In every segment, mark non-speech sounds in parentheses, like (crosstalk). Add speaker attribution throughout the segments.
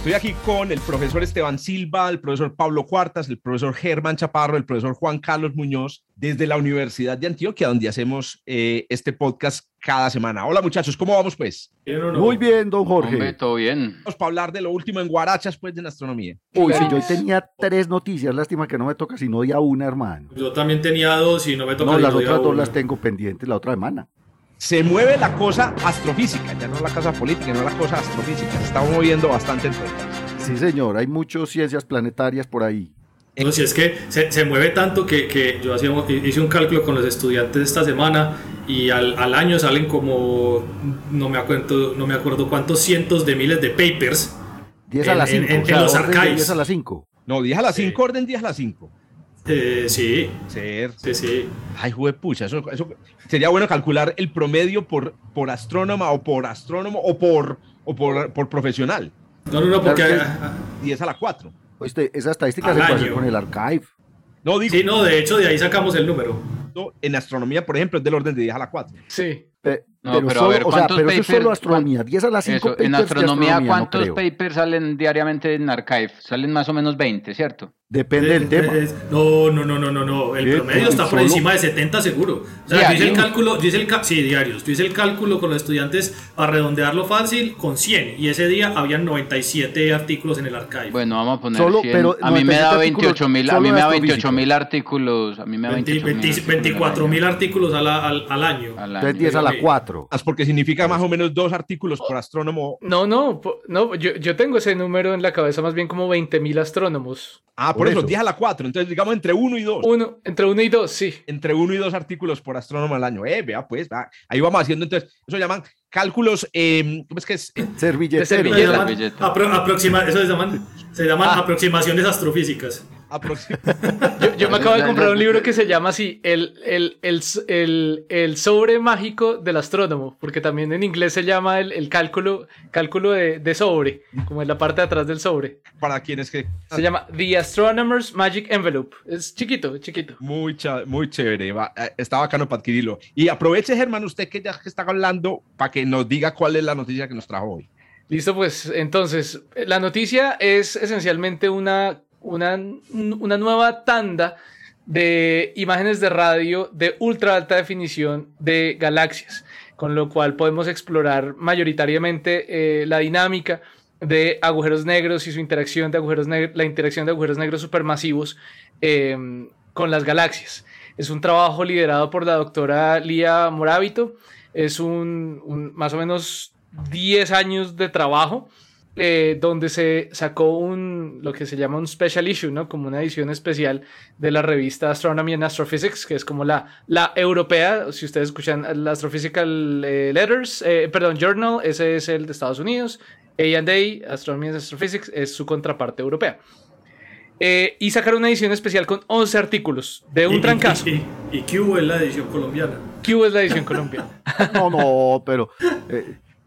Speaker 1: Estoy aquí con el profesor Esteban Silva, el profesor Pablo Cuartas, el profesor Germán Chaparro, el profesor Juan Carlos Muñoz, desde la Universidad de Antioquia, donde hacemos eh, este podcast cada semana. Hola muchachos, ¿cómo vamos pues?
Speaker 2: Muy bien, don Jorge.
Speaker 3: Hombre, todo bien.
Speaker 1: Vamos para hablar de lo último en Guarachas, pues, de la astronomía.
Speaker 2: Uy, sí, yo hoy tenía tres noticias, lástima que no me toca sino ya una, hermano.
Speaker 4: Yo también tenía dos y no me toca
Speaker 2: No, las otras dos las tengo pendientes la otra semana.
Speaker 1: Se mueve la cosa astrofísica, ya no la cosa política, no la cosa astrofísica. Se está moviendo bastante en todo.
Speaker 2: Sí, señor, hay muchas ciencias planetarias por ahí.
Speaker 4: No, si es que se, se mueve tanto que, que yo hacía, hice un cálculo con los estudiantes esta semana y al, al año salen como, no me, acuerdo, no me acuerdo cuántos cientos de miles de papers
Speaker 2: 10 a
Speaker 4: En-
Speaker 2: las
Speaker 4: en-
Speaker 2: 5.
Speaker 4: en- en los
Speaker 2: orden de
Speaker 4: archives.
Speaker 2: 10 a las 5.
Speaker 1: No, 10 a las
Speaker 4: Sí.
Speaker 1: 5, orden 10 a las 5.
Speaker 4: Eh, sí,
Speaker 1: Ser.
Speaker 4: sí, sí.
Speaker 1: Ay, pucha, eso, eso sería bueno calcular el promedio por, por astrónoma o por astrónomo o por, o por, por profesional.
Speaker 4: No, no, no, porque...
Speaker 2: Claro
Speaker 4: ah,
Speaker 1: 10 a la 4.
Speaker 2: Oíste, esa estadística se puede hacer con el archive.
Speaker 1: No digo,
Speaker 4: sí, no, de hecho de ahí sacamos el número.
Speaker 1: en astronomía, por ejemplo, es del orden de 10 a la 4.
Speaker 4: Sí.
Speaker 2: Pe-
Speaker 3: No,
Speaker 2: pero,
Speaker 3: pero a
Speaker 2: solo,
Speaker 3: ver,
Speaker 2: o sea,
Speaker 3: ¿cuántos
Speaker 2: pero eso es solo astronomía. 10 a las 5
Speaker 3: Eso,
Speaker 2: papers
Speaker 3: en astronomía,
Speaker 2: no
Speaker 3: ¿cuántos papers salen diariamente en Archive? Salen más o menos 20, ¿cierto?
Speaker 2: Depende del tema.
Speaker 4: No, no, no, no, no, no. El promedio está por
Speaker 2: ¿Solo?
Speaker 4: encima de 70 seguro. O sea, yo hice el cálculo, yo hice el sí, diarios. Yo hice el cálculo con los estudiantes para redondearlo fácil con 100 y ese día habían 97 artículos en el archive.
Speaker 3: Bueno, vamos a poner
Speaker 2: Solo,
Speaker 3: 100.
Speaker 2: pero
Speaker 3: a mí me
Speaker 2: 97
Speaker 3: da
Speaker 2: artículos
Speaker 3: 28 mil, a mí me da
Speaker 2: astrofísica.
Speaker 3: 28 mil artículos, a mí me da
Speaker 4: 20
Speaker 3: 28 mil
Speaker 4: 20 24 mil artículos al, al, al año.
Speaker 3: al
Speaker 2: Entonces
Speaker 3: año.
Speaker 2: 10 a la
Speaker 4: Sí.
Speaker 2: 4.
Speaker 1: Más porque significa más o menos dos artículos por astrónomo.
Speaker 5: No, no, no yo, yo tengo ese número en la cabeza más bien como 20.000 astrónomos.
Speaker 1: Ah, por, eso,
Speaker 2: eso.
Speaker 1: 10 a la 4. Entonces, digamos entre 1 y 2.
Speaker 5: Uno, entre uno y dos, sí.
Speaker 1: Entre 1 y 2 artículos por astrónomo al año. Eh, vea, pues, va. ahí vamos haciendo. Entonces, eso llaman cálculos. eh, ¿Cómo es que es? Eh,
Speaker 2: Servilletero.
Speaker 5: De
Speaker 4: Se
Speaker 5: servilleta.
Speaker 4: apro- aproxima- eso se llaman, se llaman
Speaker 1: Ah.
Speaker 4: aproximaciones astrofísicas. (laughs)
Speaker 5: Yo, yo me acabo de comprar un libro que se llama así, el, el, el, el, el sobre mágico del astrónomo, porque también en inglés se llama el, el cálculo, cálculo de, de sobre, como en la parte de atrás del sobre.
Speaker 1: para quienes que.
Speaker 5: Se llama The Astronomer's Magic Envelope. Es chiquito, es chiquito.
Speaker 1: Muy, muy chévere. va, eh, está bacano para adquirirlo. Y aproveche, Germán, usted que ya que está hablando, para que nos diga cuál es la noticia que nos trajo hoy.
Speaker 5: Listo, pues entonces, la noticia es esencialmente una, una, una nueva tanda de imágenes de radio de ultra alta definición de galaxias, con lo cual podemos explorar mayoritariamente eh, la dinámica de agujeros negros y su interacción de agujeros negros, la interacción de agujeros negros supermasivos eh, con las galaxias. Es un trabajo liderado por la doctora Lía Moravito. Es un, un más o menos 10 años de trabajo eh, donde se sacó un, lo que se llama un special issue, ¿no? Como una edición especial de la revista Astronomy and Astrophysics, que es como la, la europea, si ustedes escuchan la Astrophysical eh, Letters, eh, perdón, Journal, ese es el de Estados Unidos, A&A, Astronomy and Astrophysics, es su contraparte europea. Eh, y sacaron una edición especial con 11 artículos de un
Speaker 4: Y- y-
Speaker 5: trancazo.
Speaker 4: Y, y, y Q es la edición colombiana.
Speaker 5: Q es la edición colombiana. (laughs)
Speaker 2: No, no, pero.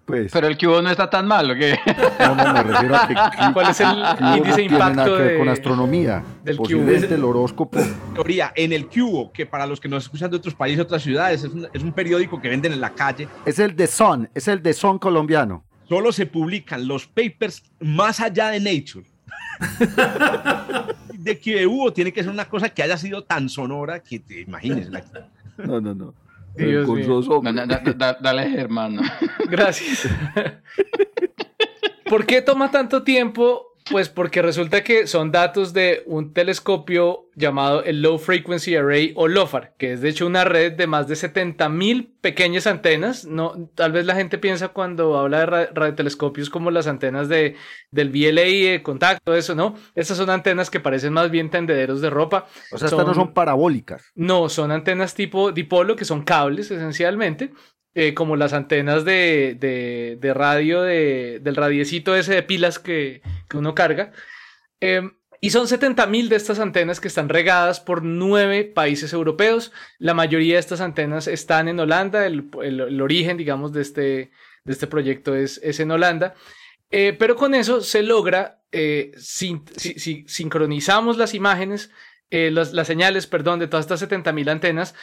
Speaker 2: Pues.
Speaker 3: Pero el cubo no está tan mal, ¿o qué?
Speaker 2: No, no, me refiero a que. (laughs)
Speaker 5: ¿Cuál es el
Speaker 2: no
Speaker 5: índice de
Speaker 2: tiene nada
Speaker 5: impacto
Speaker 2: que ver con
Speaker 5: de-
Speaker 2: astronomía.
Speaker 5: del
Speaker 2: Posiblemente el horóscopo.
Speaker 1: Teoría, en el Cubo, que para los que nos escuchan de otros países, otras ciudades, es un, es un periódico que venden en la calle,
Speaker 2: Es el de Sun, es el de Sun colombiano.
Speaker 1: solo se publican los papers más allá de Nature. (laughs) de que hubo, tiene que ser una cosa que haya sido tan sonora que te imagines. la-
Speaker 2: No, no, no.
Speaker 5: Dios
Speaker 2: Con
Speaker 5: mío.
Speaker 2: sos hombre.
Speaker 3: Da- da- da- dale, hermano.
Speaker 5: Gracias. (laughs) ¿Por qué toma tanto tiempo? Pues porque resulta que son datos de un telescopio llamado el Low Frequency Array o LOFAR, que es de hecho una red de más de 70.000 pequeñas antenas. No, tal vez la gente piensa cuando habla de ra- radiotelescopios como las antenas de, del VLA, de contacto, eso, ¿no? Estas son antenas que parecen más bien tendederos de ropa.
Speaker 2: O sea, estas no son parabólicas.
Speaker 5: No, son antenas tipo dipolo, que son cables esencialmente, eh, como las antenas de, de- de radio, de- del radiecito ese de pilas que, que uno carga. Em, y son 70.000 de estas antenas que están regadas por nueve países europeos. La mayoría de estas antenas están en Holanda. El, el- el origen, digamos, de este, de este proyecto es, es en Holanda. Eh, pero con eso se logra, eh, sin- si, si sincronizamos las imágenes, eh, las, las señales, perdón, de todas estas 70.000 antenas,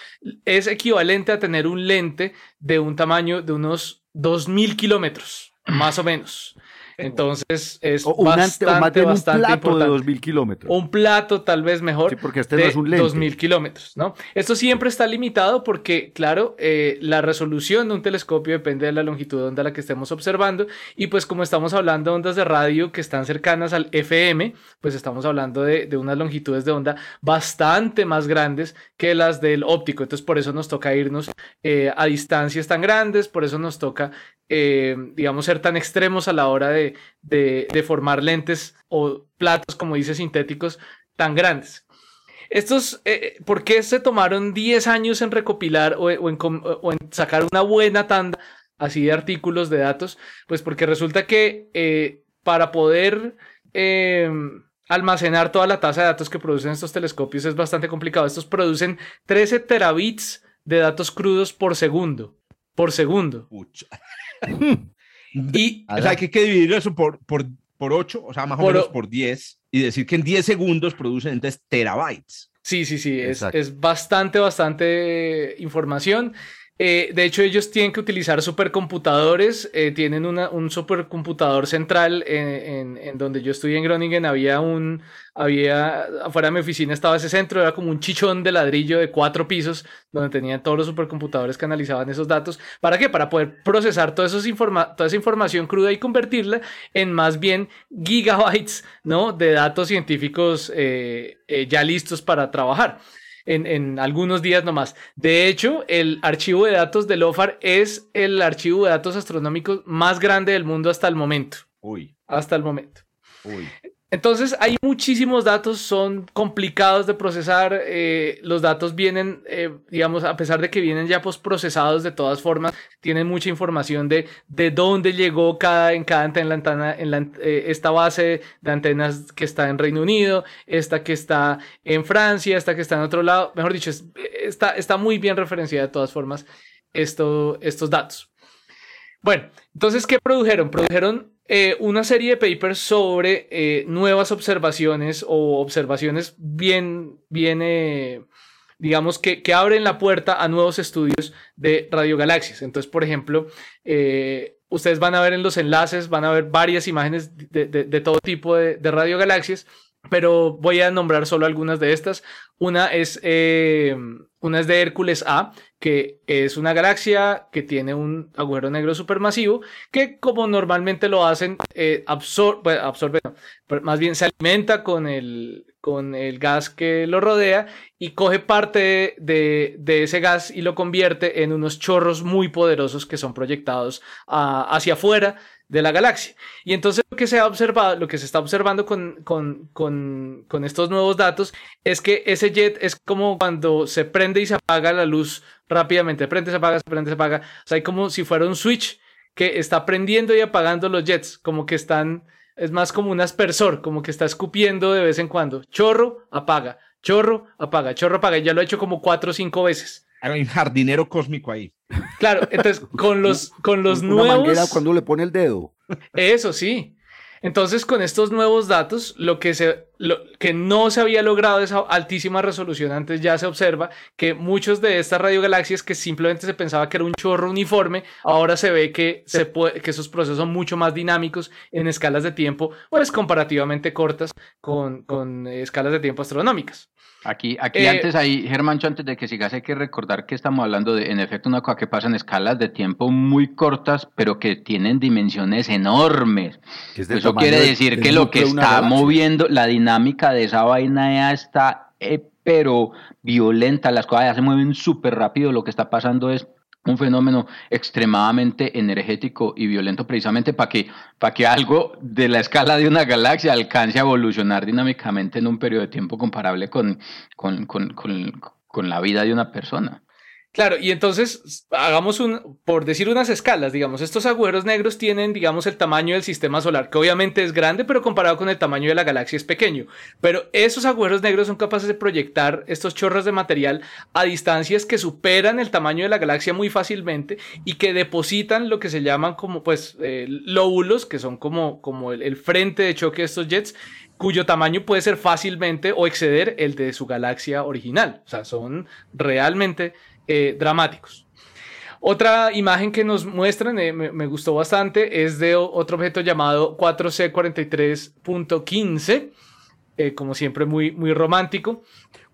Speaker 5: es equivalente a tener un lente de un tamaño de unos 2.000 kilómetros, más o menos. (laughs) Entonces es
Speaker 2: O, un ante-
Speaker 5: bastante,
Speaker 2: o más bien un
Speaker 5: bastante
Speaker 2: plato
Speaker 5: importante.
Speaker 2: de 2.000 kilómetros.
Speaker 5: Un plato tal vez mejor
Speaker 2: Sí, porque este
Speaker 5: de
Speaker 2: no es un lente.
Speaker 5: 2000 kilómetros, ¿no? Esto siempre está limitado porque, claro, eh, la resolución de un telescopio depende de la longitud de onda a la que estemos observando y pues como estamos hablando de ondas de radio que están cercanas al FM, pues estamos hablando de, de unas longitudes de onda bastante más grandes que las del óptico. Entonces por eso nos toca irnos eh, a distancias tan grandes, por eso nos toca, eh, digamos, ser tan extremos a la hora de, de, de formar lentes o platos, como dice, sintéticos tan grandes. Estos, eh, ¿por qué se tomaron 10 años en recopilar o, o en, com- o en sacar una buena tanda así de artículos de datos? Pues porque resulta que eh, para poder eh, almacenar toda la tasa de datos que producen estos telescopios es bastante complicado. Estos producen 13 terabits de datos crudos por segundo. Por segundo. (laughs)
Speaker 1: Pucha.
Speaker 5: Y
Speaker 1: O sea, hay que, dividir eso por, por, por 8, o sea, más o menos por 10, y decir que en 10 segundos producen entonces terabytes.
Speaker 5: Sí, sí, sí, es, es bastante, bastante información. Eh, de hecho, ellos tienen que utilizar supercomputadores, eh, tienen una- un supercomputador central en, en- en donde yo estudié en Groningen, había un, había, afuera de mi oficina estaba ese centro, era como un chichón de ladrillo de cuatro pisos, donde tenían todos los supercomputadores que analizaban esos datos. ¿Para qué? Para poder procesar toda, esos informa- toda esa información cruda y convertirla en más bien gigabytes, ¿no? De datos científicos eh, eh, ya listos para trabajar en, en algunos días nomás. De hecho, el archivo de datos de LOFAR es el archivo de datos astronómicos más grande del mundo hasta el momento.
Speaker 1: Uy,
Speaker 5: Hasta el momento.
Speaker 1: uy.
Speaker 5: Entonces, hay muchísimos datos, son complicados de procesar. eh, los datos vienen, eh, digamos, a pesar de que vienen ya postprocesados de todas formas, tienen mucha información de, de dónde llegó cada, en cada antena, en la eh, esta base de antenas que está en Reino Unido, esta que está en Francia, esta que está en otro lado. Mejor dicho, es- está, está muy bien referenciada de todas formas esto, estos datos. Bueno, entonces, ¿qué produjeron? Produjeron eh, una serie de papers sobre eh, nuevas observaciones o observaciones bien, bien, eh, digamos, que, que abren la puerta a nuevos estudios de radiogalaxias. Entonces, por ejemplo, eh, ustedes van a ver en los enlaces, van a ver varias imágenes de, de- todo tipo de, de radiogalaxias, pero voy a nombrar solo algunas de estas. Una es, una es de Hércules A, que es una galaxia que tiene un agujero negro supermasivo, que como normalmente lo hacen, eh, absorbe, más bien se alimenta con el, con el gas que lo rodea y coge parte de, de ese gas y lo convierte en unos chorros muy poderosos que son proyectados ah, hacia afuera de la galaxia. Y entonces lo que se ha observado, lo que se está observando con, con, con, con estos nuevos datos es que ese jet es como cuando se prende y se apaga la luz rápidamente, prende, se apaga, se prende, se apaga. O sea, hay como si fuera un switch que está prendiendo y apagando los jets, como que están, es más como un aspersor, como que está escupiendo de vez en cuando. Chorro, apaga, chorro, apaga, chorro, apaga. Y ya lo he hecho como cuatro o cinco veces.
Speaker 1: Hay un jardinero cósmico ahí.
Speaker 5: Claro, entonces (laughs) con los, con los
Speaker 2: Una manguera
Speaker 5: nuevos...
Speaker 2: cuando le pone el dedo.
Speaker 5: Eso sí. Entonces, con estos nuevos datos, lo que, se, lo que no se había logrado esa altísima resolución antes ya se observa que muchos de estas radiogalaxias que simplemente se pensaba que era un chorro uniforme, ahora se ve que, se puede, que esos procesos son mucho más dinámicos en escalas de tiempo, pues comparativamente cortas con, con escalas de tiempo astronómicas.
Speaker 3: Aquí, aquí
Speaker 5: Eh,
Speaker 3: antes ahí, Germancho, antes de que sigas, hay que recordar que estamos hablando de, en efecto, una cosa que pasa en escalas de tiempo muy cortas, pero que tienen dimensiones enormes.
Speaker 2: que es del
Speaker 3: Eso quiere decir que lo que está
Speaker 2: galaxia.
Speaker 3: moviendo, la dinámica de esa vaina ya está, eh, pero violenta, las cosas ya se mueven súper rápido, lo que está pasando es un fenómeno extremadamente energético y violento precisamente para que, para que algo de la escala de una galaxia alcance a evolucionar dinámicamente en un periodo de tiempo comparable con, con, con, con, con la vida de una persona.
Speaker 5: Claro, y entonces hagamos un, por decir unas escalas, digamos, estos agujeros negros tienen, digamos, el tamaño del sistema solar, que obviamente es grande, pero comparado con el tamaño de la galaxia es pequeño. Pero esos agujeros negros son capaces de proyectar estos chorros de material a distancias que superan el tamaño de la galaxia muy fácilmente y que depositan lo que se llaman como, pues, eh, lóbulos, que son como, como el, el frente de choque de estos jets, cuyo tamaño puede ser fácilmente o exceder el de su galaxia original. O sea, son realmente eh, dramáticos. Otra imagen que nos muestran, eh, me, gustó bastante, es de otro objeto llamado 4C43.15, eh, como siempre muy, muy romántico.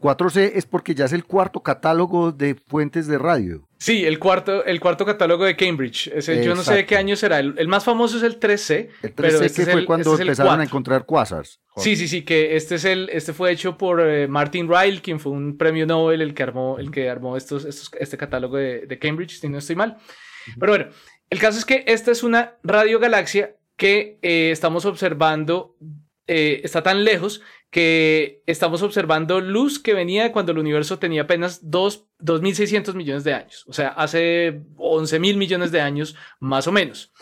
Speaker 2: 4C es porque ya es el cuarto catálogo de fuentes de radio.
Speaker 5: Sí, el cuarto, el cuarto catálogo de Cambridge. Ese, yo no sé de qué año será. El, el, más famoso es el 3C.
Speaker 2: El 3C este que fue el, cuando este empezaron a encontrar quasars.
Speaker 5: Sí, sí, sí, que este es el, este fue hecho por eh, Martin Ryle, quien fue un premio Nobel, el que armó, el que armó estos, estos, este catálogo de, de Cambridge, si no estoy mal. Pero bueno, el caso es que esta es una radiogalaxia que eh, estamos observando, eh, está tan lejos que estamos observando luz que venía cuando el universo tenía apenas 2.600 millones de años, o sea, hace 11.000 millones de años más o menos.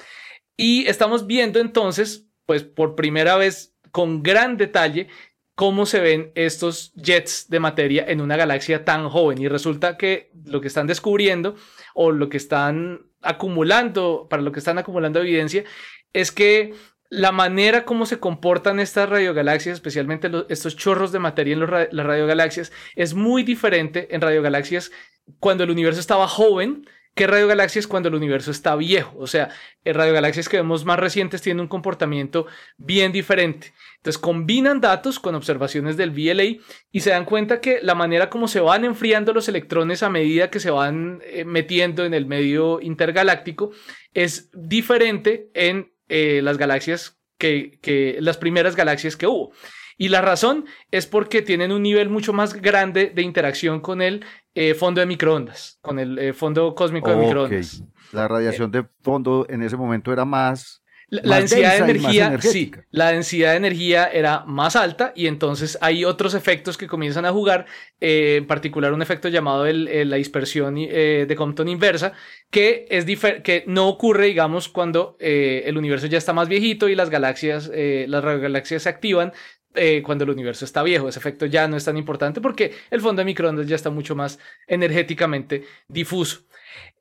Speaker 5: Y estamos viendo entonces, pues por primera vez con gran detalle, cómo se ven estos jets de materia en una galaxia tan joven. Y resulta que lo que están descubriendo o lo que están acumulando, para lo que están acumulando evidencia, es que la manera como se comportan estas radiogalaxias, especialmente estos chorros de materia en los, las radiogalaxias, es muy diferente en radiogalaxias cuando el universo estaba joven que radiogalaxias cuando el universo está viejo. O sea, en radiogalaxias que vemos más recientes tienen un comportamiento bien diferente. Entonces combinan datos con observaciones del VLA y se dan cuenta que la manera como se van enfriando los electrones a medida que se van eh, metiendo en el medio intergaláctico es diferente en eh, las galaxias que, que, las primeras galaxias que hubo. Y la razón es porque tienen un nivel mucho más grande de interacción con el eh, fondo de microondas, con el eh, fondo cósmico de microondas.
Speaker 2: La radiación de fondo en ese momento era más
Speaker 5: la, la densidad de energía, sí, la densidad de energía era más alta y entonces hay otros efectos que comienzan a jugar, eh, en particular un efecto llamado el, el, la dispersión eh, de Compton inversa, que, es que no ocurre, digamos, cuando eh, el universo ya está más viejito y las galaxias, eh, las galaxias se activan, eh, cuando el universo está viejo. Ese efecto ya no es tan importante porque el fondo de microondas ya está mucho más energéticamente difuso.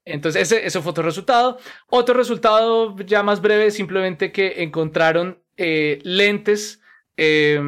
Speaker 5: Entonces, ese, ese fue otro resultado. Otro resultado ya más breve, simplemente que encontraron eh, lentes, eh,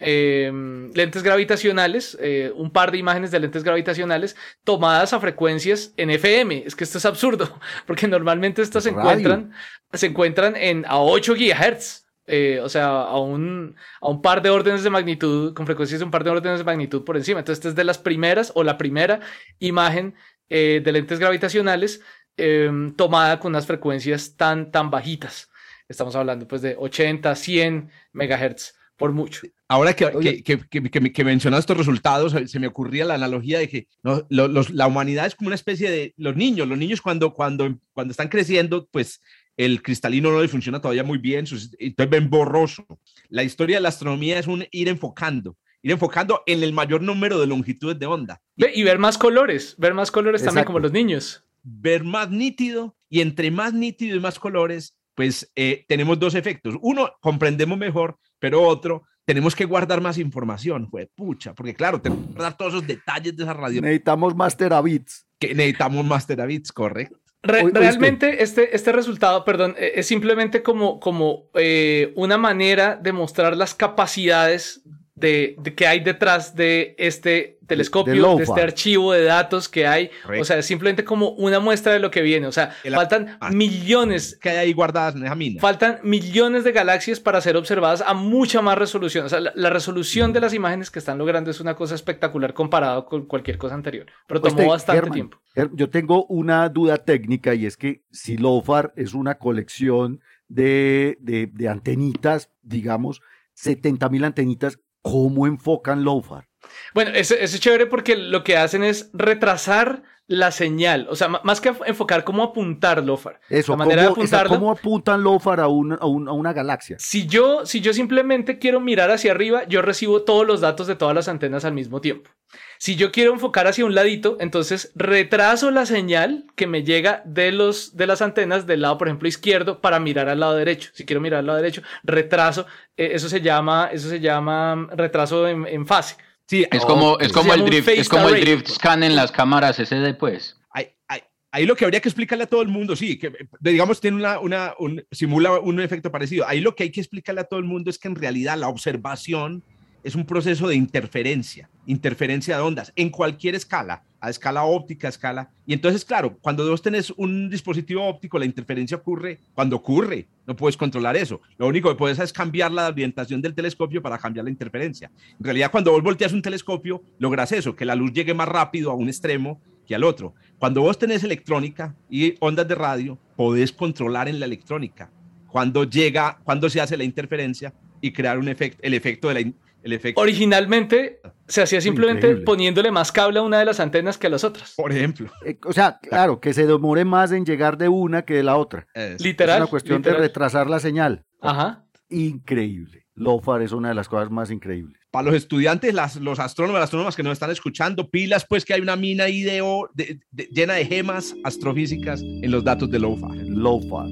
Speaker 5: eh, lentes gravitacionales, eh, un par de imágenes de lentes gravitacionales tomadas a frecuencias en FM. Es que esto es absurdo, (laughs) porque normalmente estas se encuentran, se encuentran en, a 8 GHz. Eh, o sea, a un, a un par de órdenes de magnitud, con frecuencias de un par de órdenes de magnitud por encima. Entonces, esta es de las primeras o la primera imagen eh, de lentes gravitacionales eh, tomada con unas frecuencias tan, tan bajitas. Estamos hablando pues de 80, 100 megahertz por mucho.
Speaker 1: Ahora que, que, que, mencionas estos resultados, se me ocurría la analogía de que ¿no? los, la humanidad es como una especie de los niños. Los niños cuando, cuando, cuando están creciendo, pues el cristalino no le funciona todavía muy bien, entonces ven borroso. La historia de la astronomía es un ir enfocando, ir enfocando en el mayor número de longitudes de onda.
Speaker 5: Y ver más colores, ver más colores Exacto. también como los niños.
Speaker 1: Ver más nítido y entre más nítido y más colores, pues eh, tenemos dos efectos. Uno, comprendemos mejor, pero otro, tenemos que guardar más información, fue pucha, porque claro, tenemos que guardar todos esos detalles de esa radio.
Speaker 2: Necesitamos más terabits.
Speaker 1: Que necesitamos más terabits, correcto.
Speaker 5: Re realmente este, este resultado, perdón, e-, es simplemente como, como eh, una manera de mostrar las capacidades de, de, que hay detrás de este telescopio, de, de, este archivo de datos que hay. Correcto. O sea, es simplemente como una muestra de lo que viene. O sea, El, faltan millones.
Speaker 1: Que hay ahí guardadas en esa mina.
Speaker 5: Faltan millones de galaxias para ser observadas a mucha más resolución. O sea, la, la resolución mm. de las imágenes que están logrando es una cosa espectacular comparado con cualquier cosa anterior. Pero tomó bastante
Speaker 2: Herman,
Speaker 5: tiempo.
Speaker 2: Yo tengo una duda técnica y es que si LOFAR es una colección de, de, de antenitas, digamos, 70 mil antenitas, ¿cómo enfocan LOFAR?
Speaker 5: Bueno, eso, eso es chévere porque lo que hacen es retrasar la señal. O sea, más que enfocar cómo apuntar LOFAR.
Speaker 2: Eso,
Speaker 5: la manera de
Speaker 2: ¿cómo, esa-
Speaker 5: apuntarlo.
Speaker 2: ¿cómo apuntan LOFAR a, un- a un- a una galaxia?
Speaker 5: Si yo, si yo simplemente quiero mirar hacia arriba, yo recibo todos los datos de todas las antenas al mismo tiempo. Si yo quiero enfocar hacia un ladito, entonces retraso la señal que me llega de, los, de las antenas del lado, por ejemplo, izquierdo para mirar al lado derecho. Si quiero mirar al lado derecho, retraso. eh, eso se llama, eso se llama mm, retraso en, en fase.
Speaker 1: Sí,
Speaker 3: Es como, es como el drift, es como el drift scan en las cámaras SD, pues.
Speaker 1: ahí, ahí- ahí lo que habría que explicarle a todo el mundo, sí, que digamos tiene una, una un- simula un efecto parecido. Ahí lo que hay que explicarle a todo el mundo es que en realidad la observación es un proceso de interferencia, interferencia de ondas en cualquier escala, a escala óptica, a escala. Y entonces, claro, cuando vos tenés un dispositivo óptico, la interferencia ocurre cuando ocurre, no puedes controlar eso. Lo único que puedes es cambiar la orientación del telescopio para cambiar la interferencia. En realidad, cuando vos volteas un telescopio, logras eso, que la luz llegue más rápido a un extremo que al otro. Cuando vos tenés electrónica y ondas de radio, podés controlar en la electrónica cuando llega, cuando se hace la interferencia y crear un efecto, el efecto de la, el efecto,
Speaker 5: Originalmente se hacía simplemente
Speaker 2: Increíble.
Speaker 5: poniéndole más cable a una de las antenas que a las otras.
Speaker 1: por ejemplo.
Speaker 2: Eh, o sea, claro, que se demore más en llegar de una que de la otra.
Speaker 1: Es-
Speaker 5: Literal.
Speaker 2: es una cuestión
Speaker 5: literal.
Speaker 2: de retrasar la señal.
Speaker 5: Ajá.
Speaker 2: Increíble. LOFAR es una de las cosas más increíbles.
Speaker 1: para los estudiantes, las, los astrónomos, las astrónomas que nos están escuchando, pilas, pues que hay una mina ahí de, o- de- de- llena de gemas astrofísicas en los datos de LOFAR.
Speaker 2: LOFAR.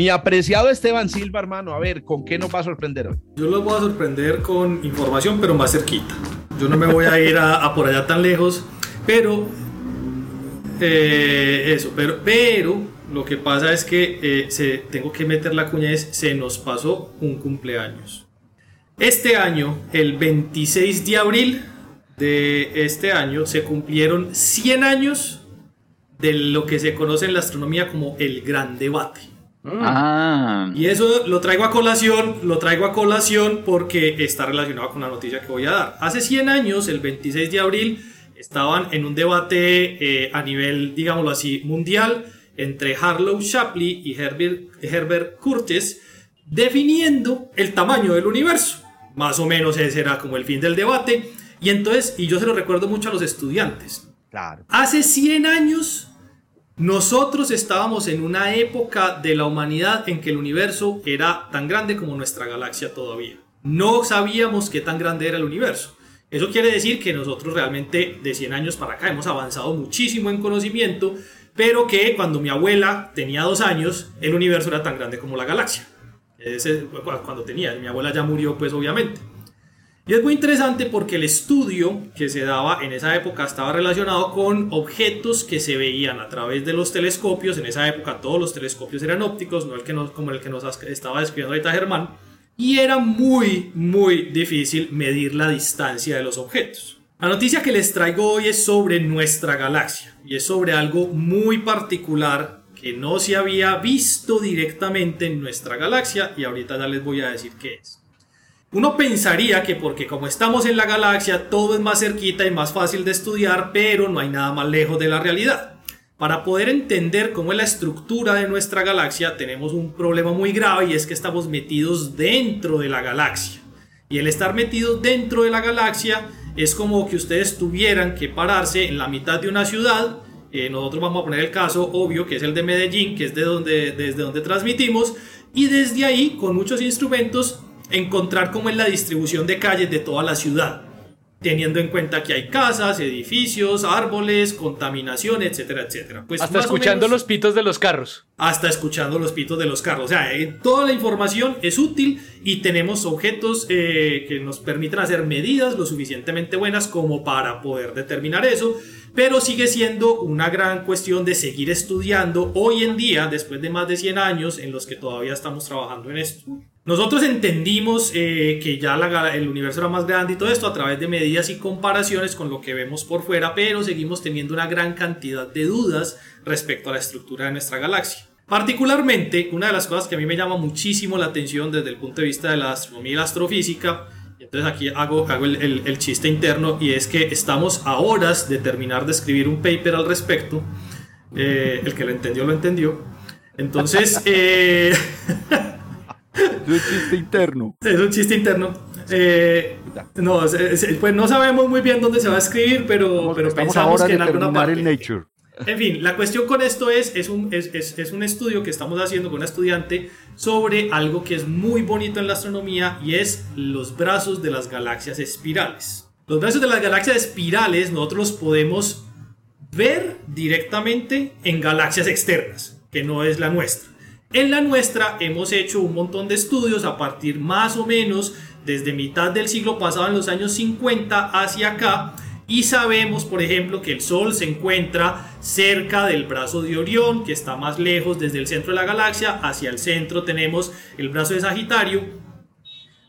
Speaker 1: Mi apreciado Esteban Silva, hermano, a ver, ¿con qué nos va a sorprender hoy?
Speaker 4: Yo los voy a sorprender con información, pero más cerquita. Yo no me voy a ir a, por allá tan lejos, pero eh, eso, pero, pero lo que pasa es que eh, se, tengo que meter la cuña es se nos pasó un cumpleaños. Este año, el 26 de abril de este año, se cumplieron 100 años de lo que se conoce en la astronomía como el gran debate.
Speaker 3: Ah,
Speaker 4: Y eso lo traigo a colación, lo traigo a colación porque está relacionado con la noticia que voy a dar. Hace 100 años, el 26 de abril, estaban en un debate eh, a nivel, digámoslo así, mundial entre Harlow Shapley y Herbert, Herbert Curtis, definiendo el tamaño del universo. Más o menos ese era como el fin del debate. Y entonces, y yo se lo recuerdo mucho a los estudiantes,
Speaker 1: Claro.
Speaker 4: Hace 100 años nosotros estábamos en una época de la humanidad en que el universo era tan grande como nuestra galaxia todavía. No sabíamos qué tan grande era el universo. Eso quiere decir que nosotros realmente de 100 años para acá hemos avanzado muchísimo en conocimiento, pero que cuando mi abuela tenía dos años, el universo era tan grande como la galaxia. Cuando tenía, mi abuela ya murió pues obviamente. Y es muy interesante porque el estudio que se daba en esa época estaba relacionado con objetos que se veían a través de los telescopios. En esa época todos los telescopios eran ópticos, no el que nos, como el que nos estaba describiendo ahorita Germán. Y era muy, muy difícil medir la distancia de los objetos. La noticia que les traigo hoy es sobre nuestra galaxia y es sobre algo muy particular que no se había visto directamente en nuestra galaxia y ahorita ya les voy a decir qué es. Uno pensaría que porque como estamos en la galaxia todo es más cerquita y más fácil de estudiar, pero no hay nada más lejos de la realidad. Para poder entender cómo es la estructura de nuestra galaxia tenemos un problema muy grave y es que estamos metidos dentro de la galaxia. Y el estar metidos dentro de la galaxia es como que ustedes tuvieran que pararse en la mitad de una ciudad. Eh, nosotros vamos a poner el caso obvio que es el de Medellín, que es de donde, desde donde transmitimos. Y desde ahí, con muchos instrumentos, encontrar cómo es la distribución de calles de toda la ciudad, teniendo en cuenta que hay casas, edificios, árboles, contaminación, etcétera, etcétera. Pues
Speaker 5: Hasta escuchando
Speaker 4: menos-
Speaker 5: los pitos de los carros.
Speaker 4: hasta escuchando los pitos de los carros. O sea, eh, toda la información es útil y tenemos objetos eh, que nos permiten hacer medidas lo suficientemente buenas como para poder determinar eso. Pero sigue siendo una gran cuestión de seguir estudiando hoy en día, después de más de 100 años en los que todavía estamos trabajando en esto. Nosotros entendimos eh, que ya la el universo era más grande y todo esto a través de medidas y comparaciones con lo que vemos por fuera, pero seguimos teniendo una gran cantidad de dudas respecto a la estructura de nuestra galaxia. Particularmente, una de las cosas que a mí me llama muchísimo la atención desde el punto de vista de la astronomía y la astrofísica, y Entonces aquí hago, hago el, el, el, chiste interno y es que estamos a horas de terminar de escribir un paper al respecto. Eh, el que lo entendió, lo entendió. Entonces... Eh, (laughs)
Speaker 2: un chiste interno.
Speaker 4: Es un chiste interno. Eh, no, pues no sabemos muy bien dónde se va a escribir, pero, pero pensamos que en alguna parte.
Speaker 2: El Nature.
Speaker 4: En fin, la cuestión con esto es, es un, es, es, un estudio que estamos haciendo con una estudiante sobre algo que es muy bonito en la astronomía y es los brazos de las galaxias espirales. Los brazos de las galaxias espirales nosotros los podemos ver directamente en galaxias externas, que no es la nuestra. En la nuestra hemos hecho un montón de estudios a partir más o menos desde mitad del siglo pasado, en los años 50 hacia acá, y sabemos, por ejemplo, que el Sol se encuentra cerca del brazo de Orión, que está más lejos desde el centro de la galaxia. Hacia el centro tenemos el brazo de Sagitario.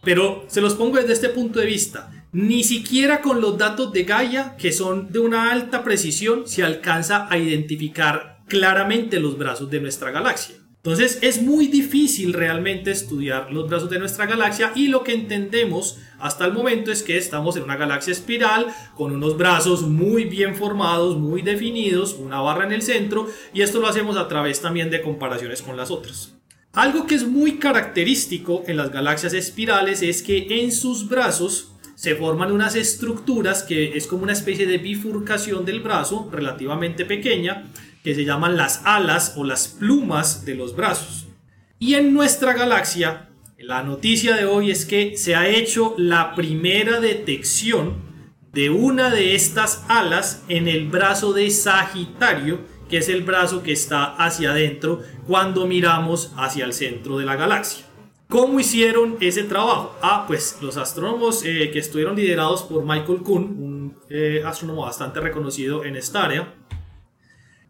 Speaker 4: Pero se los pongo desde este punto de vista. Ni siquiera con los datos de Gaia, que son de una alta precisión, se alcanza a identificar claramente los brazos de nuestra galaxia. Entonces es muy difícil realmente estudiar los brazos de nuestra galaxia y lo que entendemos hasta el momento es que estamos en una galaxia espiral con unos brazos muy bien formados, muy definidos, una barra en el centro y esto lo hacemos a través también de comparaciones con las otras. Algo que es muy característico en las galaxias espirales es que en sus brazos se forman unas estructuras que es como una especie de bifurcación del brazo relativamente pequeña que se llaman las alas o las plumas de los brazos. Y en nuestra galaxia, la noticia de hoy es que se ha hecho la primera detección de una de estas alas en el brazo de Sagitario, que es el brazo que está hacia adentro cuando miramos hacia el centro de la galaxia. ¿Cómo hicieron ese trabajo? Ah, pues los astrónomos eh, que estuvieron liderados por Michael Kuhn, un eh, astrónomo bastante reconocido en esta área,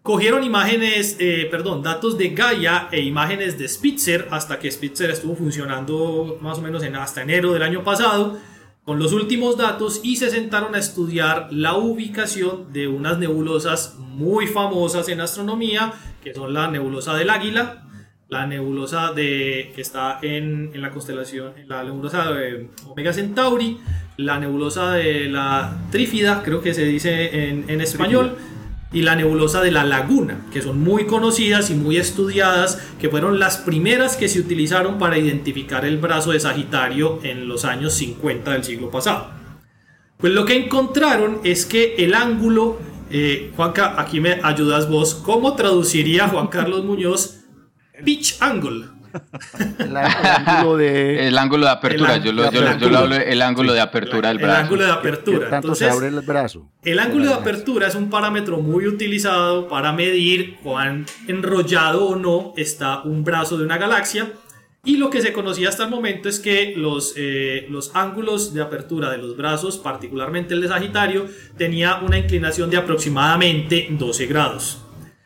Speaker 4: Cogieron imágenes, eh, perdón, datos de Gaia e imágenes de Spitzer hasta que Spitzer estuvo funcionando más o menos en, hasta enero del año pasado con los últimos datos y se sentaron a estudiar la ubicación de unas nebulosas muy famosas en astronomía que son la nebulosa del Águila, la nebulosa de, que está en, en la constelación, la nebulosa de Omega Centauri, la nebulosa de la Trífida, creo que se dice en español y la nebulosa de la Laguna, que son muy conocidas y muy estudiadas, que fueron las primeras que se utilizaron para identificar el brazo de Sagitario en los años 50 del siglo pasado. Pues lo que encontraron es que el ángulo, eh, Juanca, aquí me ayudas vos, ¿cómo traduciría Juan Carlos Muñoz pitch angle?
Speaker 3: El, ángulo de... el ángulo de apertura, yo, lo, yo, hablo el ángulo de apertura del brazo.
Speaker 4: El ángulo de apertura.
Speaker 2: tanto se abre el brazo.
Speaker 4: El ángulo de apertura es un parámetro muy utilizado para medir cuán enrollado o no está un brazo de una galaxia. Y lo que se conocía hasta el momento es que los, eh, los ángulos de apertura de los brazos, particularmente el de Sagitario, tenía una inclinación de aproximadamente 12 grados.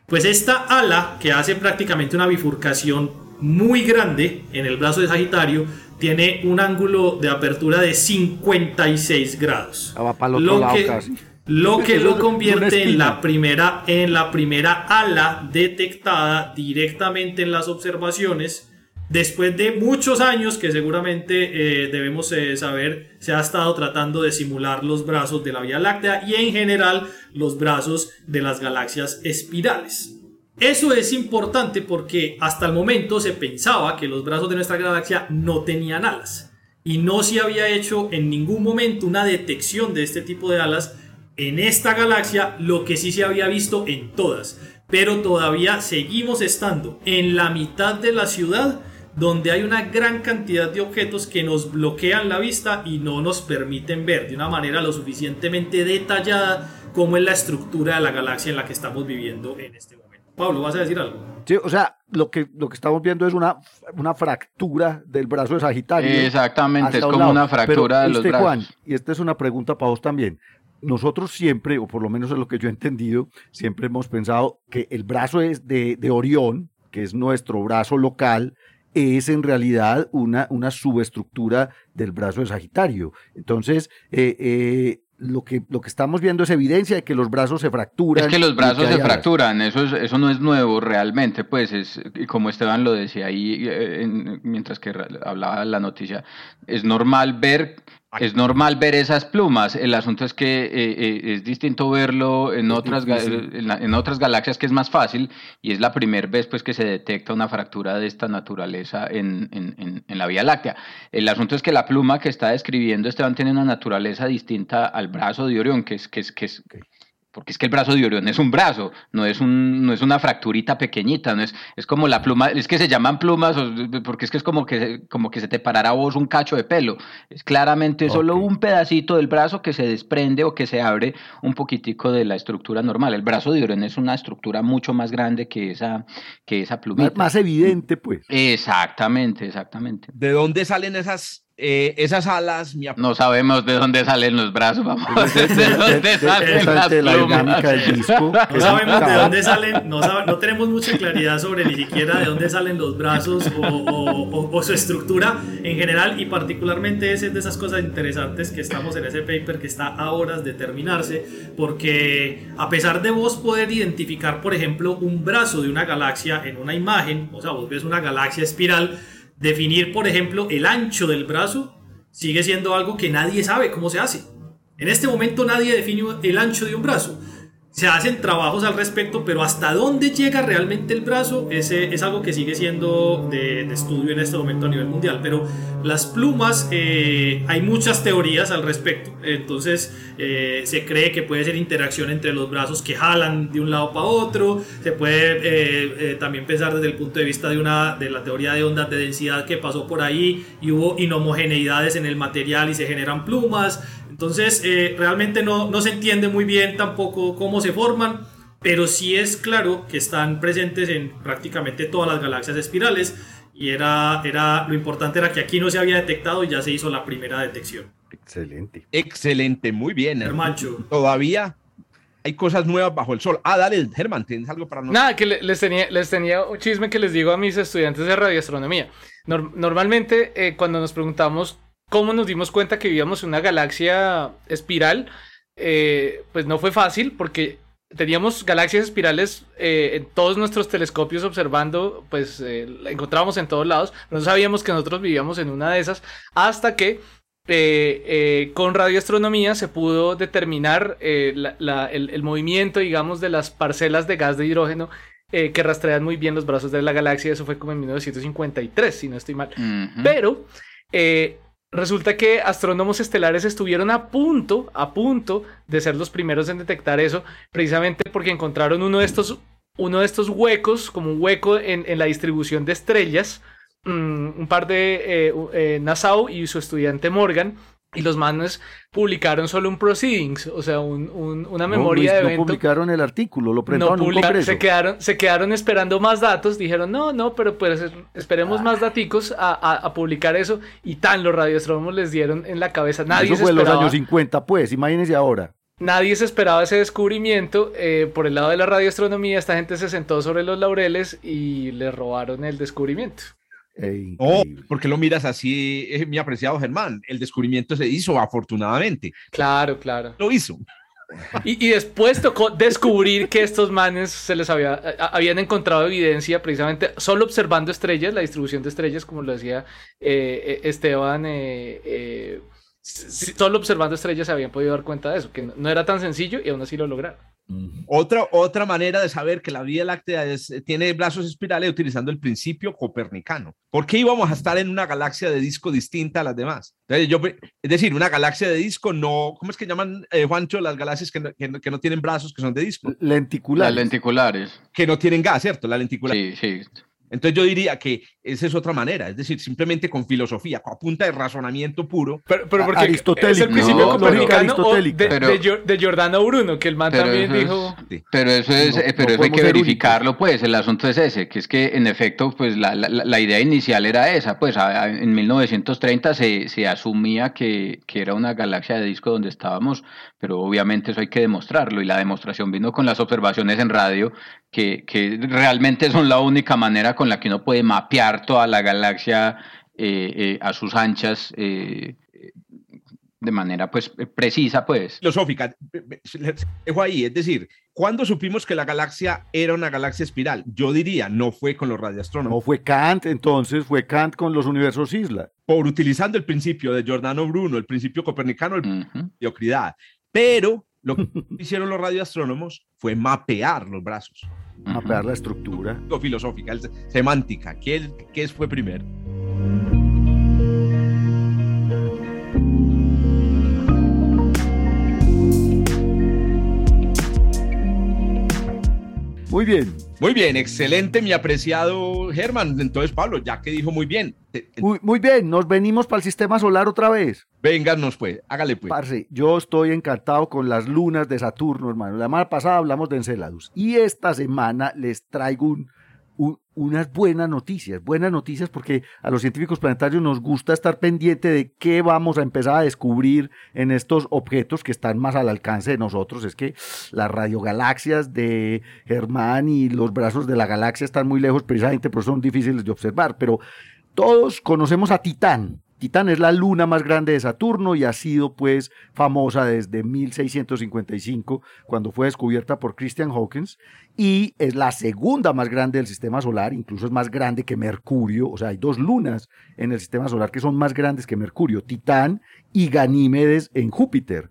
Speaker 4: Pues esta ala, que hace prácticamente una bifurcación muy grande en el brazo de Sagitario tiene un ángulo de apertura de 56 grados.
Speaker 2: Ah, lo,
Speaker 4: que, lo que lo convierte en la primera en la primera ala detectada directamente en las observaciones después de muchos años que seguramente eh, debemos eh, saber se ha estado tratando de simular los brazos de la Vía Láctea y en general los brazos de las galaxias espirales. Eso es importante porque hasta el momento se pensaba que los brazos de nuestra galaxia no tenían alas y no se había hecho en ningún momento una detección de este tipo de alas en esta galaxia, lo que sí se había visto en todas. Pero todavía seguimos estando en la mitad de la ciudad donde hay una gran cantidad de objetos que nos bloquean la vista y no nos permiten ver de una manera lo suficientemente detallada como es la estructura de la galaxia en la que estamos viviendo en este momento. Pablo, ¿vas a decir algo?
Speaker 2: Sí, o sea, lo que, lo que estamos viendo es una, una fractura del brazo de Sagitario.
Speaker 3: Exactamente, es como una fractura de los este, brazos. Juan,
Speaker 2: y esta es una pregunta para vos también. Nosotros siempre, o por lo menos es lo que yo he entendido, siempre hemos pensado que el brazo es de, de Orión, que es nuestro brazo local, es en realidad una, una subestructura del brazo de Sagitario. Entonces, eh, eh, lo que, lo que estamos viendo es evidencia de que los brazos se fracturan.
Speaker 3: Es que los brazos se fracturan, eso, eso no es nuevo realmente, pues es, como Esteban lo decía ahí eh, mientras que hablaba la noticia, es normal ver es normal ver esas plumas. El asunto es que eh, eh, es distinto verlo en otras, en, otras galaxias que es más fácil y es la primera vez pues, que se detecta una fractura de esta naturaleza en, en, la Vía Láctea. El asunto es que la pluma que está describiendo Esteban tiene una naturaleza distinta al brazo de Orión, que es, que es, que es, porque es que el brazo de Orión es un brazo, no es, un, no es una fracturita pequeñita, no es, es como la pluma, es que se llaman plumas porque es que es como que, como que se te parara vos un cacho de pelo, es claramente solo un pedacito del brazo que se desprende o que se abre un poquitico de la estructura normal. El brazo de Orión es una estructura mucho más grande que esa, que esa plumita.
Speaker 2: Más evidente, pues.
Speaker 3: Exactamente, exactamente.
Speaker 1: ¿De dónde salen esas eh, esas alas,
Speaker 3: no sabemos de dónde salen los brazos, (laughs) vamos. De, dónde
Speaker 4: salen las la dinámica del disco. No sabemos de dónde salen, no, no, tenemos mucha claridad sobre ni siquiera de dónde salen los brazos o, o, su estructura en general y particularmente esa es de esas cosas interesantes que estamos en ese paper que está a horas de terminarse porque a pesar de vos poder identificar, por ejemplo, un brazo de una galaxia en una imagen, o sea, vos ves una galaxia espiral, Definir, por ejemplo, el ancho del brazo sigue siendo algo que nadie sabe cómo se hace. En este momento nadie define el ancho de un brazo se hacen trabajos al respecto, pero hasta dónde llega realmente el brazo ese es algo que sigue siendo de, estudio en este momento a nivel mundial. Pero las plumas, eh, hay muchas teorías al respecto. Entonces eh, se cree que puede ser interacción entre los brazos que jalan de un lado para otro. Se puede eh, también pensar desde el punto de vista de, una, de la teoría de ondas de densidad que pasó por ahí y hubo inhomogeneidades en el material y se generan plumas. Entonces, eh, realmente no, no se entiende muy bien tampoco cómo se forman, pero sí es claro que están presentes en prácticamente todas las galaxias espirales y era, era, lo importante era que aquí no se había detectado y ya se hizo la primera detección.
Speaker 2: Excelente.
Speaker 1: Excelente, muy bien.
Speaker 4: Hermancho.
Speaker 1: Todavía hay cosas nuevas bajo el sol. Ah, dale, Germán, ¿tienes algo para nosotros?
Speaker 5: Nada, que les tenía, les tenía un chisme que les digo a mis estudiantes de radioastronomía. normalmente, eh, cuando nos preguntamos cómo nos dimos cuenta que vivíamos en una galaxia espiral, eh, pues no fue fácil porque teníamos galaxias espirales eh, en todos nuestros telescopios observando, pues eh, la encontrábamos en todos lados, no sabíamos que nosotros vivíamos en una de esas, hasta que con radioastronomía se pudo determinar el, movimiento, digamos, de las parcelas de gas de hidrógeno que rastrean muy bien los brazos de la galaxia, eso fue como en 1953, si no estoy mal. Pero Resulta que astrónomos estelares estuvieron a punto, a punto de ser los primeros en detectar eso, precisamente porque encontraron uno de estos, uno de estos huecos, como un hueco en, en la distribución de estrellas. Mm, un par de eh, eh, Nassau y su estudiante Morgan y los manes publicaron solo un proceedings, o sea, un, una memoria de evento.
Speaker 2: No publicaron el artículo, lo presentaron no un
Speaker 5: se quedaron, se quedaron esperando más datos, dijeron, no, no, pero pues esperemos más daticos a, a, publicar eso, y tan los radioastrónomos les dieron en la cabeza. Nadie
Speaker 2: eso fue en los años 50, pues, imagínense ahora.
Speaker 5: Nadie se esperaba ese descubrimiento. Eh, por el lado de la radioastronomía, esta gente se sentó sobre los laureles y le robaron el descubrimiento.
Speaker 1: Oh, porque lo miras así, eh, mi apreciado Germán? El descubrimiento se hizo, afortunadamente.
Speaker 5: Claro, claro.
Speaker 1: Lo hizo.
Speaker 5: Y, después tocó descubrir que estos manes se les había, habían encontrado evidencia precisamente solo observando estrellas, la distribución de estrellas, como lo decía eh, eh, Esteban, solo observando estrellas se habían podido dar cuenta de eso, que no era tan sencillo y aún así lo lograron.
Speaker 1: Otra, otra manera de saber que la Vía Láctea tiene brazos espirales utilizando el principio copernicano. ¿Por qué íbamos a estar en una galaxia de disco distinta a las demás? yo, es decir, una galaxia de disco no, ¿cómo es que llaman, eh, Juancho, las galaxias que no, que, no, tienen brazos, que son de disco?
Speaker 2: Lenticulares.
Speaker 3: Las lenticulares.
Speaker 1: Que no tienen gas, ¿cierto? La lenticular.
Speaker 3: Sí, sí.
Speaker 1: Entonces yo diría que esa es otra manera, es decir, simplemente con filosofía, a punta de razonamiento puro.
Speaker 5: Pero, pero porque es el principio aristotélico de, de, Giordano Bruno, que el man también dijo...
Speaker 3: Pero eso es, eh, pero eso hay que verificarlo, pues, el asunto es ese, que es que en efecto, pues la, la, la idea inicial era esa, pues en 1930 se, se asumía que, que era una galaxia de disco donde estábamos, pero obviamente eso hay que demostrarlo y la demostración vino con las observaciones en radio que, que realmente son la única manera con la que uno puede mapear toda la galaxia eh, eh, a sus anchas eh, de manera pues precisa pues
Speaker 1: filosófica dejo ahí es decir ¿Cuándo supimos que la galaxia era una galaxia espiral? Yo diría, no fue con los radioastrónomos.
Speaker 2: No fue Kant, entonces fue Kant con los universos isla.
Speaker 1: Por utilizando el principio de Giordano Bruno, el principio copernicano de
Speaker 3: Ujú.
Speaker 1: mediocridad. Pero lo que (laughs) hicieron los radioastrónomos fue mapear los brazos.
Speaker 2: Mapear la estructura.
Speaker 1: Lo filosófica, semántica. ¿Qué, qué fue primero?
Speaker 2: Muy bien.
Speaker 1: Muy bien, excelente, mi apreciado Germán. Entonces, Pablo, ya que dijo muy bien,
Speaker 2: Muy, muy bien, nos venimos para el sistema solar otra vez.
Speaker 1: vénganos pues, hágale pues.
Speaker 2: Parce, yo estoy encantado con las lunas de Saturno, hermano. La semana pasada hablamos de Enceladus y esta semana les traigo un- unas buenas noticias, buenas noticias porque a los científicos planetarios nos gusta estar pendiente de qué vamos a empezar a descubrir en estos objetos que están más al alcance de nosotros. Es que las radiogalaxias de Germán y los brazos de la galaxia están muy lejos precisamente, por son difíciles de observar, pero todos conocemos a Titán. Titán es la luna más grande de Saturno y ha sido pues famosa desde 1655 cuando fue descubierta por Christian Hawkins y es la segunda más grande del sistema solar, incluso es más grande que Mercurio, o sea, hay dos lunas en el sistema solar que son más grandes que Mercurio, Titán y Ganímedes en Júpiter.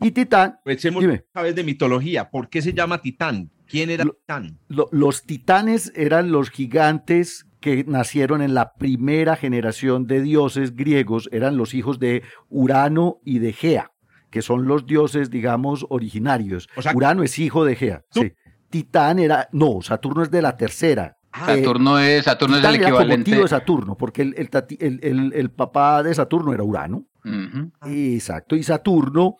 Speaker 2: Y Titán,
Speaker 1: Echemos
Speaker 2: Dime.
Speaker 1: una vez de mitología. ¿Por qué se llama Titán? ¿Quién era Titán?
Speaker 2: lo- los titanes eran los gigantes que nacieron en la primera generación de dioses griegos, eran los hijos de Urano y de Gea, que son los dioses, digamos, originarios.
Speaker 1: O sea-
Speaker 2: Urano es hijo de Gea. Sí. Titán era, no, Saturno es de la tercera.
Speaker 1: Ah,
Speaker 2: Eh,
Speaker 3: Saturno es, Saturno es el
Speaker 2: era como
Speaker 3: equivalente.
Speaker 2: tío de Saturno, porque el, el papá de Saturno era Urano. Exacto, y Saturno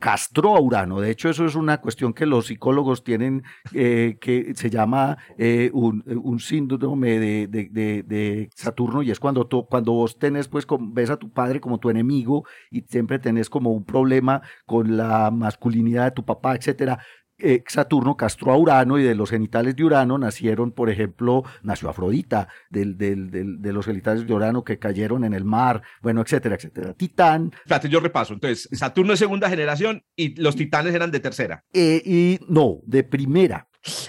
Speaker 2: castró a Urano. De hecho, eso es una cuestión que los psicólogos tienen, eh, que se llama eh, un, síndrome de, de- de- de Saturno, y es cuando, tú- cuando vos tenés, pues, ves a tu padre como tu enemigo y siempre tenés como un problema con la masculinidad de tu papá, etcétera. Eh, Saturno castró a Urano y de los genitales de Urano nacieron, por ejemplo, nació Afrodita, del, del- del- de los genitales de Urano que cayeron en el mar, bueno, etcétera, etcétera. Titán,
Speaker 1: Espérate, yo repaso. Entonces, Saturno es segunda generación y los titanes eran de tercera.
Speaker 2: eh, y no, de primera.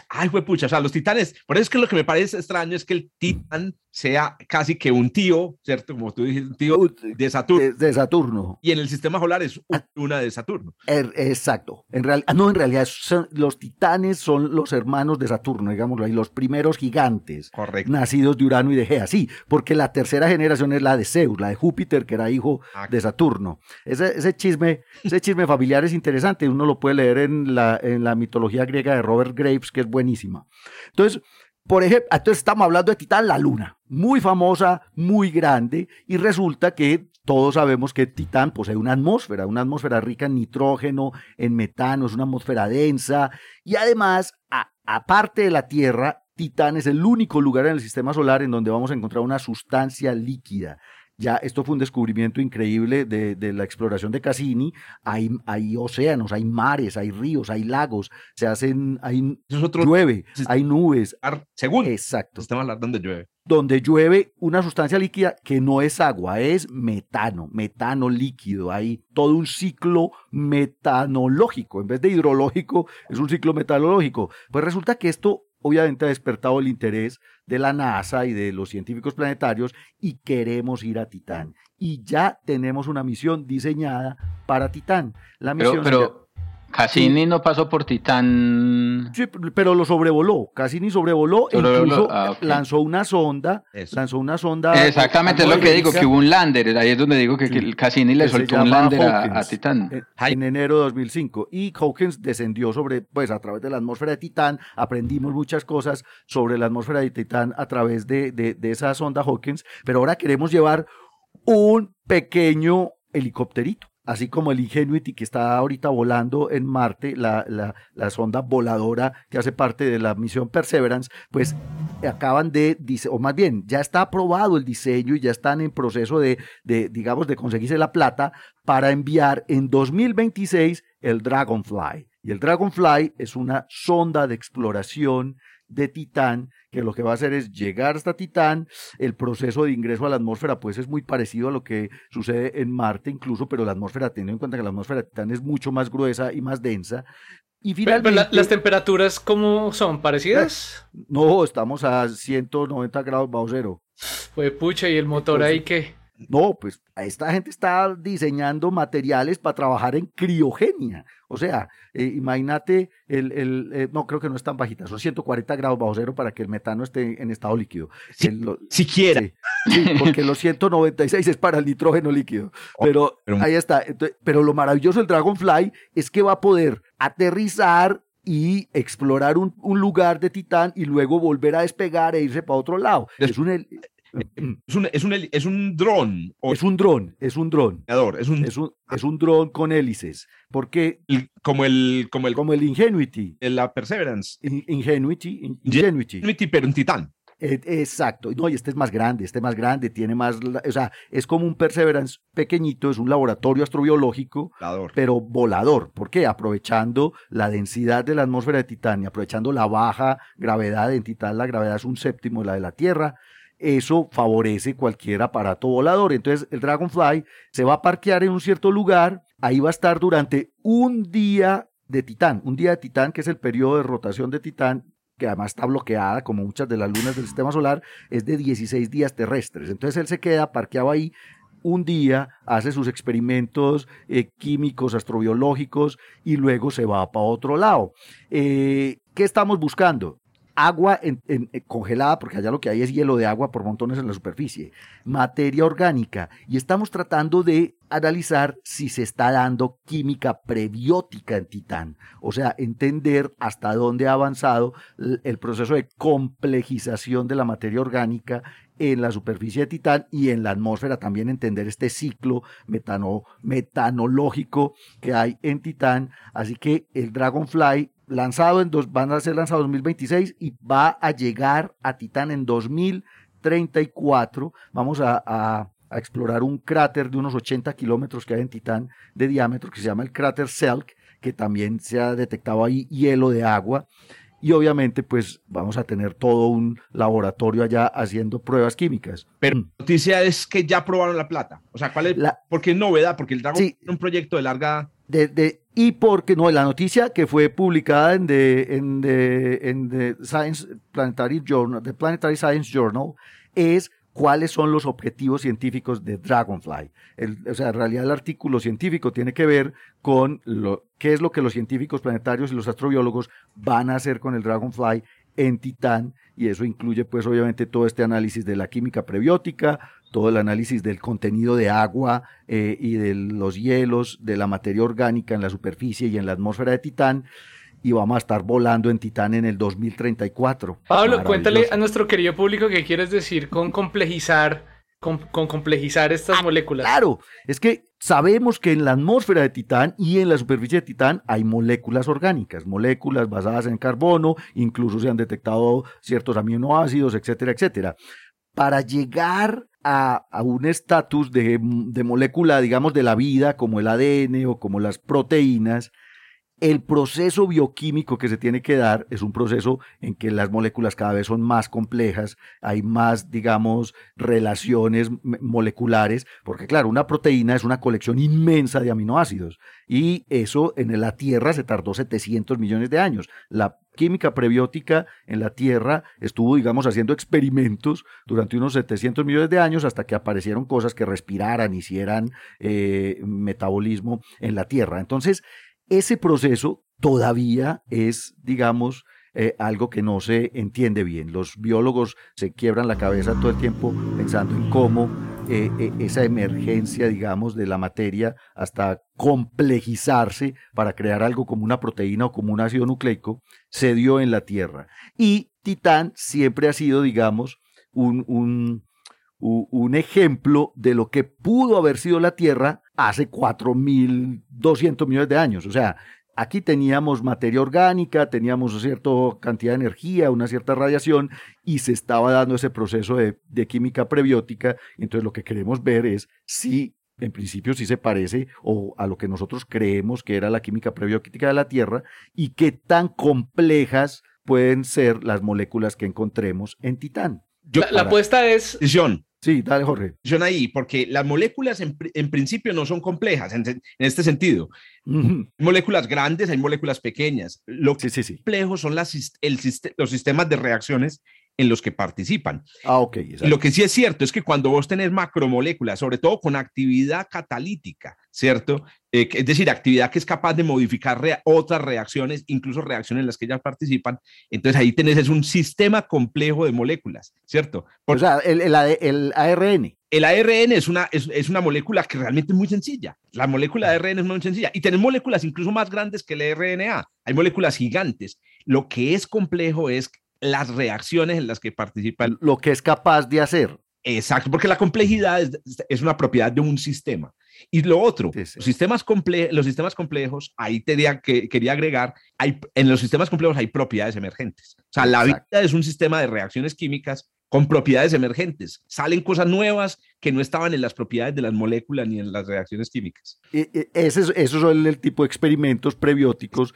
Speaker 1: Ay, fue pucha, o sea, los titanes. Por eso es que lo que me parece extraño es que el titán sea casi que un tío, ¿cierto? Como tú dijiste, un tío de Saturno.
Speaker 2: De, de Saturno.
Speaker 1: Y en el sistema solar es una de Saturno.
Speaker 2: Er- exacto. En real, ah, no, en realidad son- los titanes son los hermanos de Saturno, digámoslo ahí, los primeros gigantes.
Speaker 1: Correcto.
Speaker 2: Nacidos de Urano y de Gea, sí, porque la tercera generación es la de Zeus, la de Júpiter, que era hijo
Speaker 1: Ah,
Speaker 2: de Saturno. Ese, ese chisme, ese chisme familiar es interesante, uno lo puede leer en la, en la mitología griega de Robert Graves, que es buenísima. Entonces, por ejemplo, entonces estamos hablando de Titán, la luna, muy famosa, muy grande, y resulta que todos sabemos que Titán posee una atmósfera, una atmósfera rica en nitrógeno, en metano, es una atmósfera densa, y además, aparte de la Tierra, Titán es el único lugar en el sistema solar en donde vamos a encontrar una sustancia líquida. Ya esto fue un descubrimiento increíble de, de la exploración de Cassini. Hay, hay océanos, hay mares, hay ríos, hay lagos, se hacen, hay llueve, hay nubes.
Speaker 1: segundo
Speaker 2: Exacto.
Speaker 1: sistema solar donde llueve.
Speaker 2: Donde llueve una sustancia líquida que no es agua, es metano, metano líquido. Hay todo un ciclo metanológico. En vez de hidrológico, es un ciclo metanológico. Pues resulta que esto obviamente ha despertado el interés de la NASA y de los científicos planetarios y queremos ir a Titán. Y ya tenemos una misión diseñada para Titán. La misión
Speaker 3: Pero, pero Cassini no pasó por Titán.
Speaker 2: Sí, pero lo sobrevoló, casi ni sobrevoló, e
Speaker 3: Sobrevoló,
Speaker 2: incluso
Speaker 3: ah,
Speaker 2: lanzó una sonda,
Speaker 1: Eso.
Speaker 2: lanzó una sonda.
Speaker 3: Exactamente, es lo que digo, que hubo un lander. Ahí es donde digo que,
Speaker 2: Sí.
Speaker 3: el Cassini le soltó un lander a,
Speaker 2: Hawkins.
Speaker 3: a Titán.
Speaker 2: en,
Speaker 1: Ay.
Speaker 2: en enero de 2005 y Hawkins descendió sobre, pues a través de la atmósfera de Titán, aprendimos muchas cosas sobre la atmósfera de Titán a través de, de- de esa sonda Hawkins, pero ahora queremos llevar un pequeño helicópterito. Así como el Ingenuity que está ahorita volando en Marte, la, la- la sonda voladora que hace parte de la misión Perseverance, pues acaban de, o más bien, ya está aprobado el diseño y ya están en proceso de, de, digamos, de conseguirse la plata para enviar en 2026 el Dragonfly. Y el Dragonfly es una sonda de exploración de Titán, que lo que va a hacer es llegar hasta Titán. El proceso de ingreso a la atmósfera, pues es muy parecido a lo que sucede en Marte, incluso, pero la atmósfera, teniendo en cuenta que la atmósfera de Titán es mucho más gruesa y más densa, Y
Speaker 5: Pero- pero
Speaker 2: finalmente,
Speaker 5: la- las temperaturas, ¿cómo son? ¿Parecidas?
Speaker 2: no, estamos a 190 grados bajo cero.
Speaker 5: Pues pucha, ¿y el motor ahí qué?
Speaker 2: No, pues esta gente está diseñando materiales para trabajar en criogenia. O sea, eh, imagínate, el, el, eh, no creo que no es tan bajita, son 140 grados bajo cero para que el metano esté en estado líquido.
Speaker 1: Sí.
Speaker 2: El- lo-
Speaker 1: Siquiera.
Speaker 2: Sí, sí, porque los 196 es para el nitrógeno líquido. Pero
Speaker 1: pero-
Speaker 2: ahí está. Entonces, pero lo maravilloso del Dragonfly es que va a poder aterrizar y explorar un, un lugar de Titán y luego volver a despegar e irse para otro lado.
Speaker 1: Des-
Speaker 2: Es un, (clears throat)
Speaker 1: Es un, es un, es un dron o
Speaker 2: es un dron, es un dron.
Speaker 1: es un,
Speaker 2: Es un, es un dron con hélices. Porque
Speaker 1: el- como el, como el,
Speaker 2: como el Ingenuity,
Speaker 1: el- la Perseverance.
Speaker 2: in- Ingenuity, in- Ingenuity.
Speaker 1: Ingenuity, pero en Titán.
Speaker 2: Eh, Exacto, no, y este es más grande, este es más grande, tiene más, o sea, es como un Perseverance pequeñito, es un laboratorio astrobiológico,
Speaker 1: Volador.
Speaker 2: pero volador. ¿Por qué? Aprovechando la densidad de la atmósfera de Titán y aprovechando la baja gravedad en Titán, la gravedad es un séptimo de la de la Tierra. Eso favorece cualquier aparato volador. Entonces, el Dragonfly se va a parquear en un cierto lugar, ahí va a estar durante un día de Titán, un día de Titán, que es el periodo de rotación de Titán, que además está bloqueada, como muchas de las lunas del sistema solar, es de 16 días terrestres. Entonces, él se queda parqueado ahí un día, hace sus experimentos eh, químicos, astrobiológicos y luego se va para otro lado. Eh, ¿Qué estamos buscando? Agua en- eh, congelada, porque allá lo que hay es hielo de agua por montones en la superficie, materia orgánica, y estamos tratando de analizar si se está dando química prebiótica en Titán, o sea, entender hasta dónde ha avanzado el proceso de complejización de la materia orgánica en la superficie de Titán y en la atmósfera también entender este ciclo metano, metanológico que hay en Titán. Así que el Dragonfly lanzado en dos, van a ser lanzados en 2026 y va a llegar a Titán en 2034. Vamos a, a- a explorar un cráter de unos 80 kilómetros que hay en Titán de diámetro que se llama el cráter Selk, que también se ha detectado ahí hielo de agua. Y obviamente, pues vamos a tener todo un laboratorio allá haciendo pruebas químicas.
Speaker 1: Pero la noticia es que ya probaron la plata. O sea, ¿cuál es?
Speaker 2: La-
Speaker 1: porque es novedad, porque el Dragon
Speaker 2: Sí.
Speaker 1: es un proyecto de larga.
Speaker 2: De, de- y porque no, la noticia que fue publicada en the, en the, en the Science Planetary Journal, the Planetary Science Journal, es cuáles son los objetivos científicos de Dragonfly. El- o sea, en realidad el artículo científico tiene que ver con lo, qué es lo que los científicos planetarios y los astrobiólogos van a hacer con el Dragonfly en Titán, y eso incluye pues obviamente todo este análisis de la química prebiótica, todo el análisis del contenido de agua eh, y de los hielos, de la materia orgánica en la superficie y en la atmósfera de Titán, y vamos a estar volando en Titán en el 2034.
Speaker 5: Pablo, cuéntale a nuestro querido público qué quieres decir con complejizar, con, con complejizar estas moléculas.
Speaker 2: Claro, es que sabemos que en la atmósfera de Titán y en la superficie de Titán hay moléculas orgánicas, moléculas basadas en carbono, incluso se han detectado ciertos aminoácidos, etcétera, etcétera. Para llegar a, a un estatus de, de molécula, digamos, de la vida, como el ADN o como las proteínas, el proceso bioquímico que se tiene que dar es un proceso en que las moléculas cada vez son más complejas, hay más, digamos, relaciones moleculares, porque claro, una proteína es una colección inmensa de aminoácidos y eso en la Tierra se tardó 700 millones de años. La química prebiótica en la Tierra estuvo, digamos, haciendo experimentos durante unos 700 millones de años hasta que aparecieron cosas que respiraran, hicieran eh, metabolismo en la Tierra. Entonces, ese proceso todavía es, digamos, eh, algo que no se entiende bien. Los biólogos se quiebran la cabeza todo el tiempo pensando en cómo eh, eh, esa emergencia, digamos, de la materia hasta complejizarse para crear algo como una proteína o como un ácido nucleico se dio en la Tierra. Y Titán siempre ha sido, digamos, un, un, un ejemplo de lo que pudo haber sido la Tierra hace 4.200 millones de años. O sea, aquí teníamos materia orgánica, teníamos cierta cantidad de energía, una cierta radiación, y se estaba dando ese proceso de, de química prebiótica. Y entonces lo que queremos ver es si, en principio, si se parece o a lo que nosotros creemos que era la química prebiótica de la Tierra, y qué tan complejas pueden ser las moléculas que encontremos en Titán.
Speaker 1: Yo,
Speaker 5: La, la apuesta es
Speaker 1: Decisión.
Speaker 2: Sí, dale, Jorge.
Speaker 1: Ahí, porque las moléculas en, en principio no son complejas en, en este sentido. Hay moléculas grandes, hay moléculas pequeñas. Lo
Speaker 2: Sí, sí, sí.
Speaker 1: complejo son las, el, los sistemas de reacciones en los que participan.
Speaker 2: Ah, ok. Exacto.
Speaker 1: lo que sí es cierto es que cuando vos tenés macromoléculas, sobre todo con actividad catalítica, ¿cierto? Eh, es decir, actividad que es capaz de modificar rea- otras reacciones, incluso reacciones en las que ellas participan, entonces ahí tenés es un sistema complejo de moléculas, ¿cierto?
Speaker 2: O sea, el, el, el ARN.
Speaker 1: El ARN es una, es, es una molécula que realmente es muy sencilla. La molécula de ARN es muy sencilla. Y tenemos moléculas incluso más grandes que el RNA. Hay moléculas gigantes. Lo que es complejo es las reacciones en las que participan.
Speaker 2: Lo que es capaz de hacer.
Speaker 1: Exacto, porque la complejidad es, es una propiedad de un sistema. Y lo otro,
Speaker 2: Sí, sí.
Speaker 1: Los, sistemas comple los sistemas complejos, ahí tenía que, quería agregar, hay, en los sistemas complejos hay propiedades emergentes. O sea, la
Speaker 2: Exacto.
Speaker 1: vida es un sistema de reacciones químicas con propiedades emergentes. Salen cosas nuevas que no estaban en las propiedades de las moléculas ni en las reacciones químicas.
Speaker 2: E- e- Ese, es- esos son el tipo de experimentos prebióticos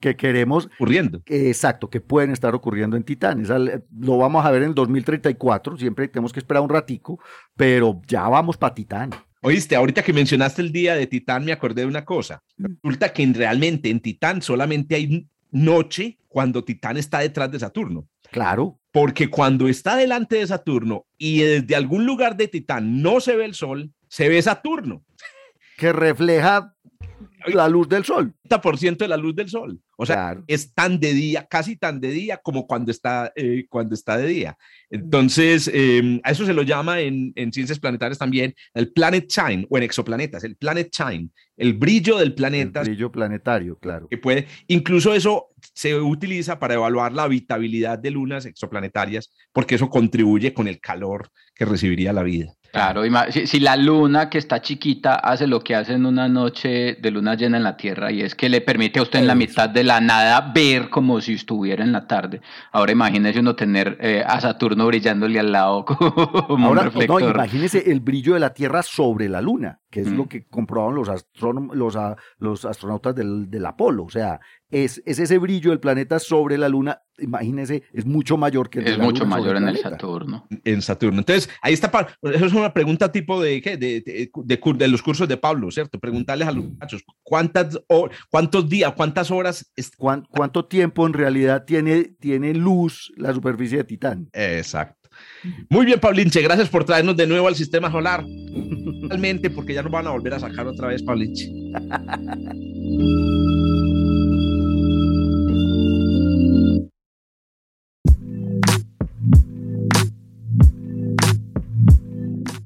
Speaker 2: que queremos,
Speaker 1: ocurriendo.
Speaker 2: exacto, que pueden estar ocurriendo en Titán. Esa- lo vamos a ver en el 2034, siempre tenemos que esperar un ratico, pero ya vamos para Titán.
Speaker 1: Oíste, ahorita que mencionaste el día de Titán, me acordé de una cosa. Resulta que en- realmente en Titán solamente hay noche cuando Titán está detrás de Saturno.
Speaker 2: Claro,
Speaker 1: Porque cuando está delante de Saturno y desde algún lugar de Titán no se ve el Sol, se ve Saturno.
Speaker 2: que refleja la luz del sol.
Speaker 1: 30% de la luz del Sol. O sea,
Speaker 2: Claro.
Speaker 1: es tan de día, casi tan de día como cuando está, eh, cuando está de día. Entonces, eh, a eso se lo llama en, en ciencias planetarias también el planet shine o en exoplanetas, el planet shine, el brillo del
Speaker 2: El
Speaker 1: planeta
Speaker 2: brillo planetario, claro.
Speaker 1: que puede, incluso eso se utiliza para evaluar la habitabilidad de lunas exoplanetarias, porque eso contribuye con el calor que recibiría la vida.
Speaker 3: Claro, si, si la luna que está chiquita hace lo que hace en una noche de luna llena en la Tierra y es que le permite a usted en la mitad de la nada ver como si estuviera en la tarde. Ahora imagínese uno tener eh, a Saturno brillándole al lado (laughs) como
Speaker 2: Ahora,
Speaker 3: un
Speaker 2: no,
Speaker 3: reflector.
Speaker 2: imagínese el brillo de la Tierra sobre la Luna, que es
Speaker 3: Mm.
Speaker 2: lo que comprobaron los, astrónom- los, a- los astronautas del, del Apolo. O sea, es, es ese brillo del planeta sobre la Luna, imagínese, es mucho mayor que el de
Speaker 3: es
Speaker 2: la
Speaker 3: mucho
Speaker 2: Luna
Speaker 3: mayor en el. Saturno.
Speaker 1: En Saturno. Entonces, ahí está, eso es una pregunta tipo de, ¿qué? De, de, de cur- de los cursos de Pablo, ¿cierto? Preguntarles a los muchachos, ¿cuántas, ¿cuántos días, cuántas horas? es-
Speaker 2: ¿Cuán- ¿Cuánto tiempo en realidad tiene, tiene luz la superficie de Titán?
Speaker 1: Exacto. Muy bien, Paulinche, gracias por traernos de nuevo al sistema solar. Realmente, porque ya nos van a volver a sacar otra vez, Paulinche.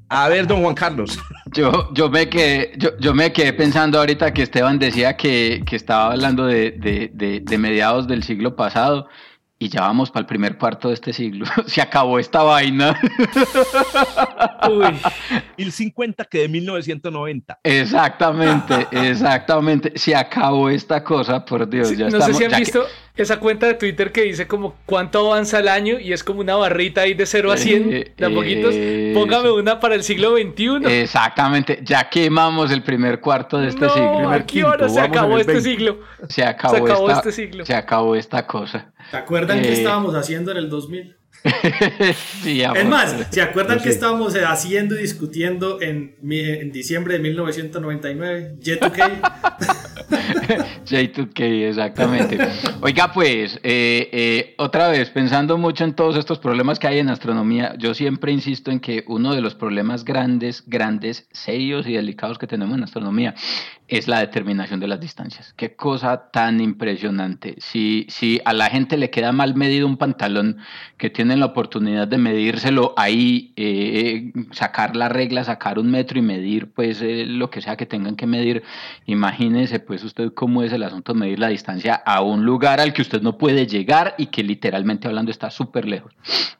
Speaker 1: A ver, don Juan Carlos.
Speaker 3: Yo, yo, me quedé, yo, yo me quedé pensando ahorita que Esteban decía que, que estaba hablando de, de- de- de mediados del siglo pasado y ya vamos para el primer cuarto de este siglo. (laughs) Se acabó esta vaina. (laughs)
Speaker 5: Uy, (laughs)
Speaker 1: 1050 que de 1990.
Speaker 3: Exactamente, exactamente. Se acabó esta cosa, por Dios.
Speaker 5: sí,
Speaker 3: ya
Speaker 5: no sé si han
Speaker 3: ya que-
Speaker 5: visto esa cuenta de Twitter que dice como cuánto avanza el año y es como una barrita ahí de 0 a 100
Speaker 3: Eh,
Speaker 5: de a poquitos.
Speaker 3: eh,
Speaker 5: Póngame una para el siglo XXI.
Speaker 3: Exactamente, ya quemamos el primer cuarto de este
Speaker 5: no,
Speaker 3: siglo.
Speaker 2: Primer
Speaker 5: aquí ahora
Speaker 2: quinto,
Speaker 5: se acabó este
Speaker 2: 20.
Speaker 5: siglo.
Speaker 3: Se acabó,
Speaker 5: Se acabó
Speaker 3: esta,
Speaker 5: este siglo.
Speaker 3: Se acabó esta cosa.
Speaker 4: ¿Se acuerdan qué
Speaker 3: Eh,
Speaker 4: estábamos haciendo en el 2000?
Speaker 3: Sí,
Speaker 4: Es más, ¿se acuerdan
Speaker 2: sé.
Speaker 4: estábamos haciendo y discutiendo en diciembre de 1999? J2K.
Speaker 3: J2K, exactamente. Oiga, pues, eh, eh, otra vez, pensando mucho en todos estos problemas que hay en astronomía, yo siempre insisto en que uno de los problemas grandes, grandes, serios y delicados que tenemos en astronomía es la determinación de las distancias. Qué cosa tan impresionante. Si, si a la gente le queda mal medido un pantalón, que tienen la oportunidad de medírselo ahí, eh, sacar la regla, sacar un metro y medir, pues eh, lo que sea que tengan que medir, imagínese pues usted cómo es el asunto de medir la distancia a un lugar al que usted no puede llegar y que literalmente hablando está súper lejos.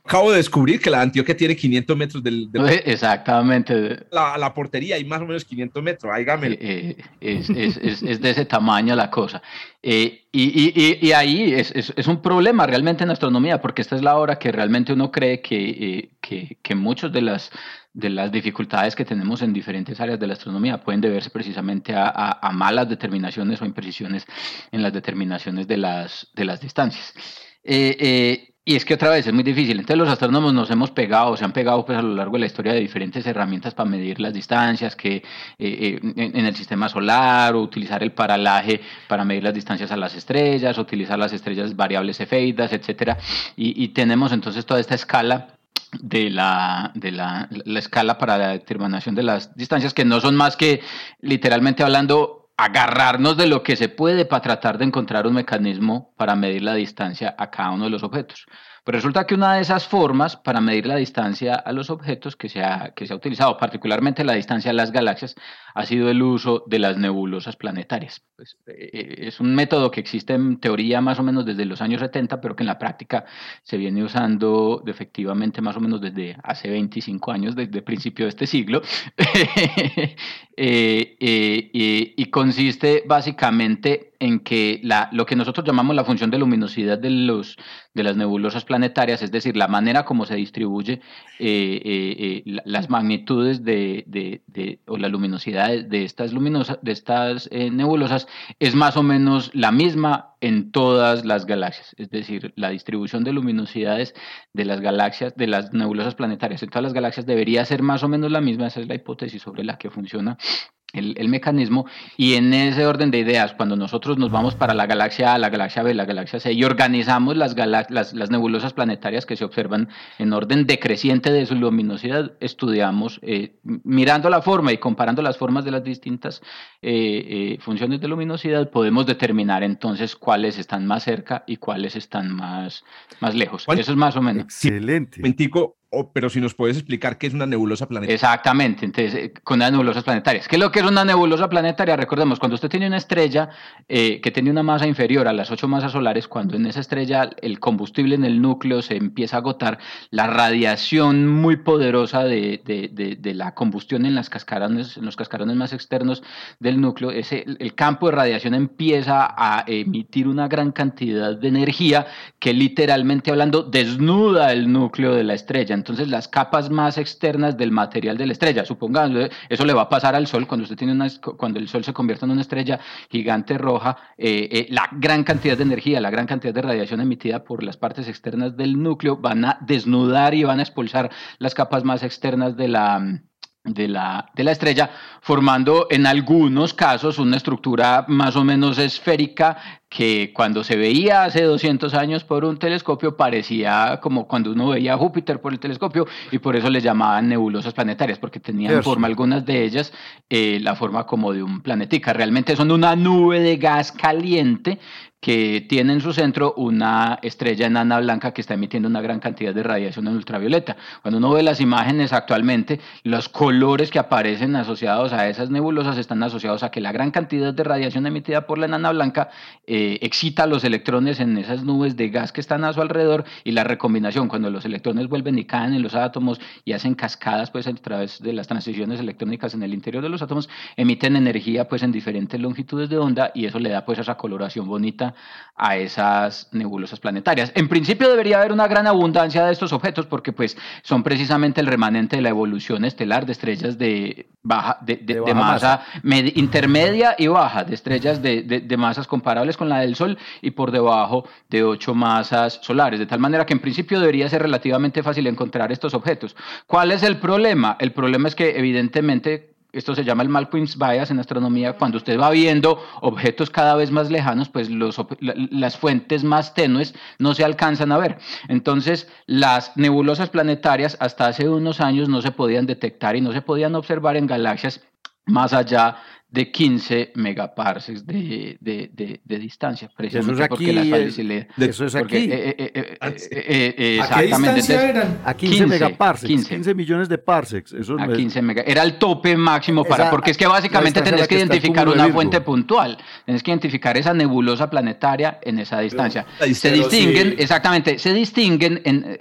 Speaker 1: Acabo de descubrir que la Antioquia tiene 500 metros del, de (laughs)
Speaker 3: Exactamente.
Speaker 1: la, la portería, hay más o menos 500 metros. Hágame.
Speaker 3: Eh, es, es- es- es de ese tamaño la cosa. Eh, y, y- y- ahí es un problema realmente en astronomía, porque esta es la hora que realmente uno cree que, eh, que, que muchas de las, de las dificultades que tenemos en diferentes áreas de la astronomía pueden deberse precisamente a, a- a malas determinaciones o imprecisiones en las determinaciones de las, de las distancias. Eh, eh, y es que otra vez es muy difícil. Entonces los astrónomos nos hemos pegado, se han pegado pues a lo largo de la historia de diferentes herramientas para medir las distancias, que eh, eh, en, el sistema solar, o utilizar el paralaje para medir las distancias a las estrellas, utilizar las estrellas variables cefeidas, etcétera. Y, tenemos entonces toda esta escala de la, de la, la escala para la determinación de las distancias, que no son más que literalmente hablando agarrarnos de lo que se puede para tratar de encontrar un mecanismo para medir la distancia a cada uno de los objetos. Pero resulta que una de esas formas para medir la distancia a los objetos que se ha, que se ha utilizado, particularmente la distancia a las galaxias, ha sido el uso de las nebulosas planetarias. Pues, eh, es un método que existe en teoría más o menos desde los años 70, pero que en la práctica se viene usando efectivamente más o menos desde hace 25 años, desde el principio de este siglo. (laughs) Eh, eh, y consiste básicamente en que la, lo que nosotros llamamos la función de luminosidad de, los, de las nebulosas planetarias, es decir, la manera como se distribuye eh, las magnitudes de, de, o la luminosidad de estas, luminosas, de estas nebulosas, es más o menos la misma en todas las galaxias. Es decir, la distribución de luminosidades de las galaxias, de las nebulosas planetarias en todas las galaxias debería ser más o menos la misma. Esa es la hipótesis sobre la que funciona el, mecanismo y en ese orden de ideas, cuando nosotros nos vamos para la galaxia A, la galaxia B, la galaxia C y organizamos las, las, las, nebulosas planetarias que se observan en orden decreciente de su luminosidad, estudiamos eh, mirando la forma y comparando las formas de las distintas eh, eh, funciones de luminosidad, podemos determinar entonces cuáles están más cerca y cuáles están más, más lejos. Eso es más o menos.
Speaker 2: Excelente
Speaker 1: pero si nos puedes explicar qué es una nebulosa planetaria.
Speaker 3: Exactamente, entonces, eh, con las nebulosas planetarias. ¿Qué es lo que es una nebulosa planetaria? Recordemos, cuando usted tiene una estrella eh, que tiene una masa inferior a las ocho masas solares, cuando en esa estrella el combustible en el núcleo se empieza a agotar, la radiación muy poderosa de, de, la combustión en, las cascarones, en los cascarones más externos del núcleo, ese, el campo de radiación empieza a emitir una gran cantidad de energía que literalmente hablando desnuda el núcleo de la estrella entonces las capas más externas del material de la estrella, supongamos, eso le va a pasar al Sol cuando usted tiene una, cuando el Sol se convierte en una estrella gigante roja, eh, eh, la gran cantidad de energía, la gran cantidad de radiación emitida por las partes externas del núcleo van a desnudar y van a expulsar las capas más externas de la de la, de la estrella, formando en algunos casos una estructura más o menos esférica que cuando se veía hace 200 años por un telescopio parecía como cuando uno veía a Júpiter por el telescopio y por eso le llamaban nebulosas planetarias, porque tenían forma, algunas de ellas, eh, la forma como de un planetica. Realmente son una nube de gas caliente que tiene en su centro una estrella enana blanca que está emitiendo una gran cantidad de radiación en ultravioleta. Cuando uno ve las imágenes actualmente, los colores que aparecen asociados a esas nebulosas están asociados a que la gran cantidad de radiación emitida por la enana blanca eh, excita los electrones en esas nubes de gas que están a su alrededor y la recombinación, cuando los electrones vuelven y caen en los átomos y hacen cascadas pues a través de las transiciones electrónicas en el interior de los átomos, emiten energía pues en diferentes longitudes de onda y eso le da pues esa coloración bonita a esas nebulosas planetarias. En principio debería haber una gran abundancia de estos objetos porque pues son precisamente el remanente de la evolución estelar de estrellas de baja de, masa, intermedia y baja, de estrellas de, masas comparables con la del Sol y por debajo de ocho masas solares, de tal manera que en principio debería ser relativamente fácil encontrar estos objetos. ¿Cuál es el problema? El problema es que evidentemente esto se llama el Malcolm's Bias en astronomía, cuando usted va viendo objetos cada vez más lejanos, pues las fuentes más tenues no se alcanzan a ver. Entonces, las nebulosas planetarias hasta hace unos años no se podían detectar y no se podían observar en galaxias más allá de 15 megaparsecs de, de, de, de distancia,
Speaker 2: precisamente eso es aquí, porque la facilidad. Eso es aquí. ¿A qué distancia eran? A 15, 15 megaparsecs, 15. 15. millones de parsecs. Eso
Speaker 3: a 15 mega, era el tope máximo para, porque es que básicamente tenés que, identificar una fuente puntual, tenés que identificar esa nebulosa planetaria en esa distancia. se distinguen, exactamente, se distinguen en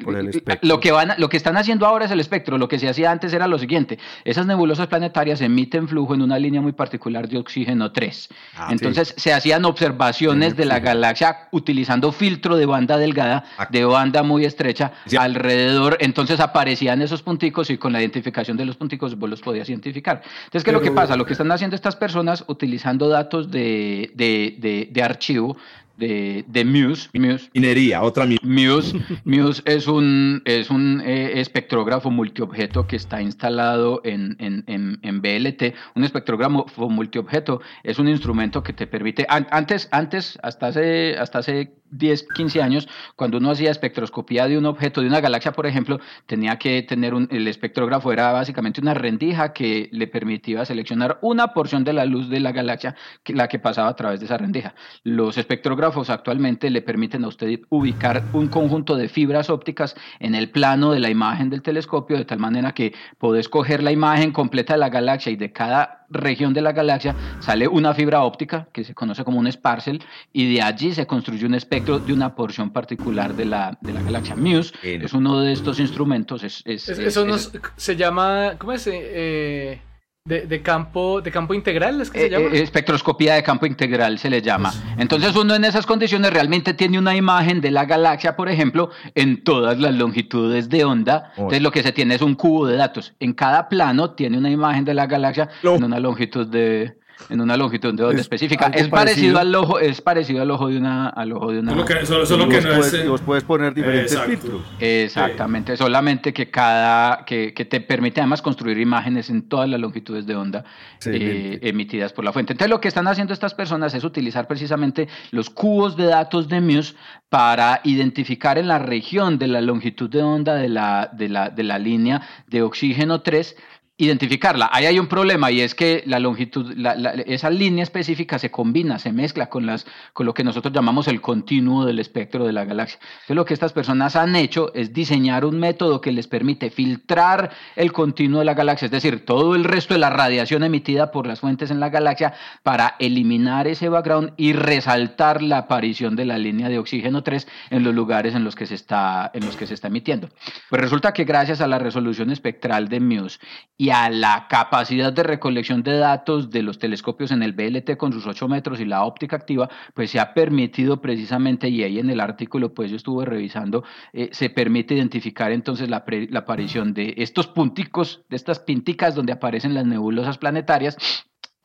Speaker 3: lo que van, lo que están haciendo ahora es el espectro, lo que se hacía antes era lo siguiente, esas nebulosas planetarias emiten flujo en una línea muy particular de oxígeno 3. Ah, Entonces se hacían observaciones de la galaxia utilizando filtro de banda delgada, de banda muy estrecha, alrededor. Entonces aparecían esos punticos y con la identificación de los punticos vos los podías identificar. Entonces, ¿qué es lo que pasa? Lo que están haciendo estas personas utilizando datos de, de, de, archivo de, de Muse. Muse.
Speaker 1: Minería, otra
Speaker 3: Muse, Muse es un, es un eh, espectrógrafo multiobjeto que está instalado en, en, en, en BLT. Un espectrógrafo multiobjeto es un instrumento que te permite, an- antes, antes hasta, hace, hasta hace 10, 15 años, cuando uno hacía espectroscopía de un objeto, de una galaxia, por ejemplo, tenía que tener un, el espectrógrafo era básicamente una rendija que le permitía seleccionar una porción de la luz de la galaxia, que, la que pasaba a través de esa rendija. Los espectrógrafos actualmente le permiten a usted ubicar un conjunto de fibras ópticas en el plano de la imagen del telescopio, de tal manera que podés coger la imagen completa de la galaxia y de cada región de la galaxia sale una fibra óptica que se conoce como un sparcel y de allí se construye un espectro de una porción particular de la, de la galaxia. Muse es uno de estos instrumentos. Es, es-
Speaker 5: Es-
Speaker 3: es-
Speaker 5: eso
Speaker 3: es-
Speaker 5: nos- se llama, ¿cómo es? Eh, de, de campo, de campo integral, ¿es que se
Speaker 3: Eh,
Speaker 5: llama?
Speaker 3: eh, espectroscopía de campo integral se le llama. Entonces uno en esas condiciones realmente tiene una imagen de la galaxia, por ejemplo, en todas las longitudes de onda. Entonces lo que se tiene es un cubo de datos. En cada plano tiene una imagen de la galaxia
Speaker 1: Lo-
Speaker 3: en una longitud de en una longitud de onda
Speaker 2: Es
Speaker 3: específica. Es parecido
Speaker 2: parecido.
Speaker 3: al ojo, es parecido al ojo de una al ojo de una
Speaker 4: Solo que, solo, solo que no
Speaker 2: puedes,
Speaker 4: es.
Speaker 2: vos puedes poner diferentes
Speaker 4: exacto.
Speaker 2: filtros.
Speaker 3: Exactamente, solamente que cada, que, que te permite además construir imágenes en todas las longitudes de onda eh, emitidas por la fuente. Entonces lo que están haciendo estas personas es utilizar precisamente los cubos de datos de Muse para identificar en la región de la longitud de onda de la, de la, de la línea de oxígeno 3 identificarla. Ahí hay un problema y es que la longitud, la- la- esa línea específica se combina, se mezcla con, las, con lo que nosotros llamamos el continuo del espectro de la galaxia. Entonces lo que estas personas han hecho es diseñar un método que les permite filtrar el continuo de la galaxia, es decir, todo el resto de la radiación emitida por las fuentes en la galaxia para eliminar ese background y resaltar la aparición de la línea de oxígeno 3 en los lugares en los que se está, en los que se está emitiendo. Pues resulta que gracias a la resolución espectral de Muse y a la capacidad de recolección de datos de los telescopios en el BLT con sus 8 metros y la óptica activa, pues se ha permitido precisamente, y ahí en el artículo pues yo estuve revisando, eh, se permite identificar entonces la, pre- la aparición de estos punticos, de estas pinticas donde aparecen las nebulosas planetarias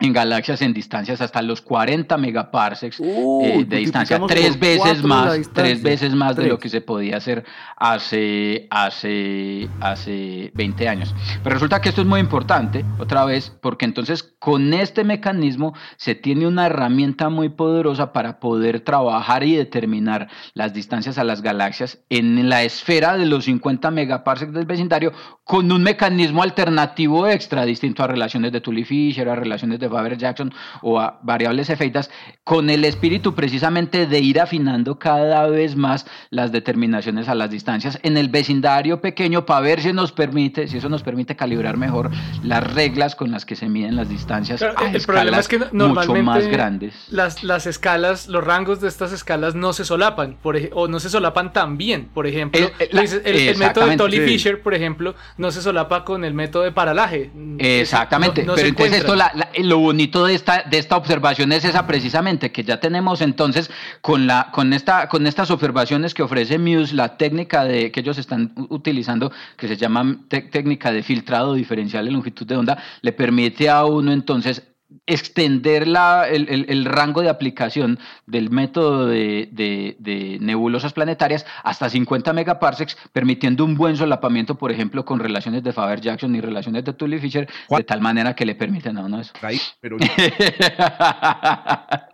Speaker 3: en galaxias en distancias hasta los 40 megaparsecs
Speaker 2: Uy,
Speaker 3: eh, de distancia, tres veces más,
Speaker 2: distancia.
Speaker 3: tres veces más de lo
Speaker 2: Tres.
Speaker 3: que se podía hacer hace, hace, hace 20 años. Pero resulta que esto es muy importante, otra vez, porque entonces con este mecanismo se tiene una herramienta muy poderosa para poder trabajar y determinar las distancias a las galaxias en la esfera de los 50 megaparsecs del vecindario con un mecanismo alternativo extra, distinto a relaciones de Tully-Fisher, a relaciones de Faber-Jackson o a variables efeitas, con el espíritu precisamente de ir afinando cada vez más las determinaciones a las distancias en el vecindario pequeño para ver si nos permite, si eso nos permite calibrar mejor las reglas con las que se miden las distancias
Speaker 5: Claro,
Speaker 3: a
Speaker 5: el problema
Speaker 3: escalas
Speaker 5: es que no-
Speaker 3: mucho más grandes.
Speaker 5: Las, las escalas, los rangos de estas escalas no se solapan, por o no se solapan tan bien. Por ejemplo,
Speaker 3: Eh, eh,
Speaker 5: el, el método de Tolly
Speaker 2: sí.
Speaker 5: Fisher, por ejemplo, no se solapa con el método de paralaje.
Speaker 3: Exactamente,
Speaker 5: No- no
Speaker 3: pero entonces esto, la- lo bonito de esta, de esta observación es esa precisamente, que ya tenemos entonces con, la, con, esta, con estas observaciones que ofrece Muse, la técnica de, que ellos están utilizando, que se llama técnica de filtrado diferencial de longitud de onda, le permite a uno entonces extender la, el, el- el rango de aplicación del método de, de- de nebulosas planetarias hasta 50 megaparsecs, permitiendo un buen solapamiento, por ejemplo, con relaciones de Faber-Jackson y relaciones de Tully-Fisher, de
Speaker 1: ¿Cuál?
Speaker 3: tal manera que le permiten a uno eso.
Speaker 1: Ahí, pero una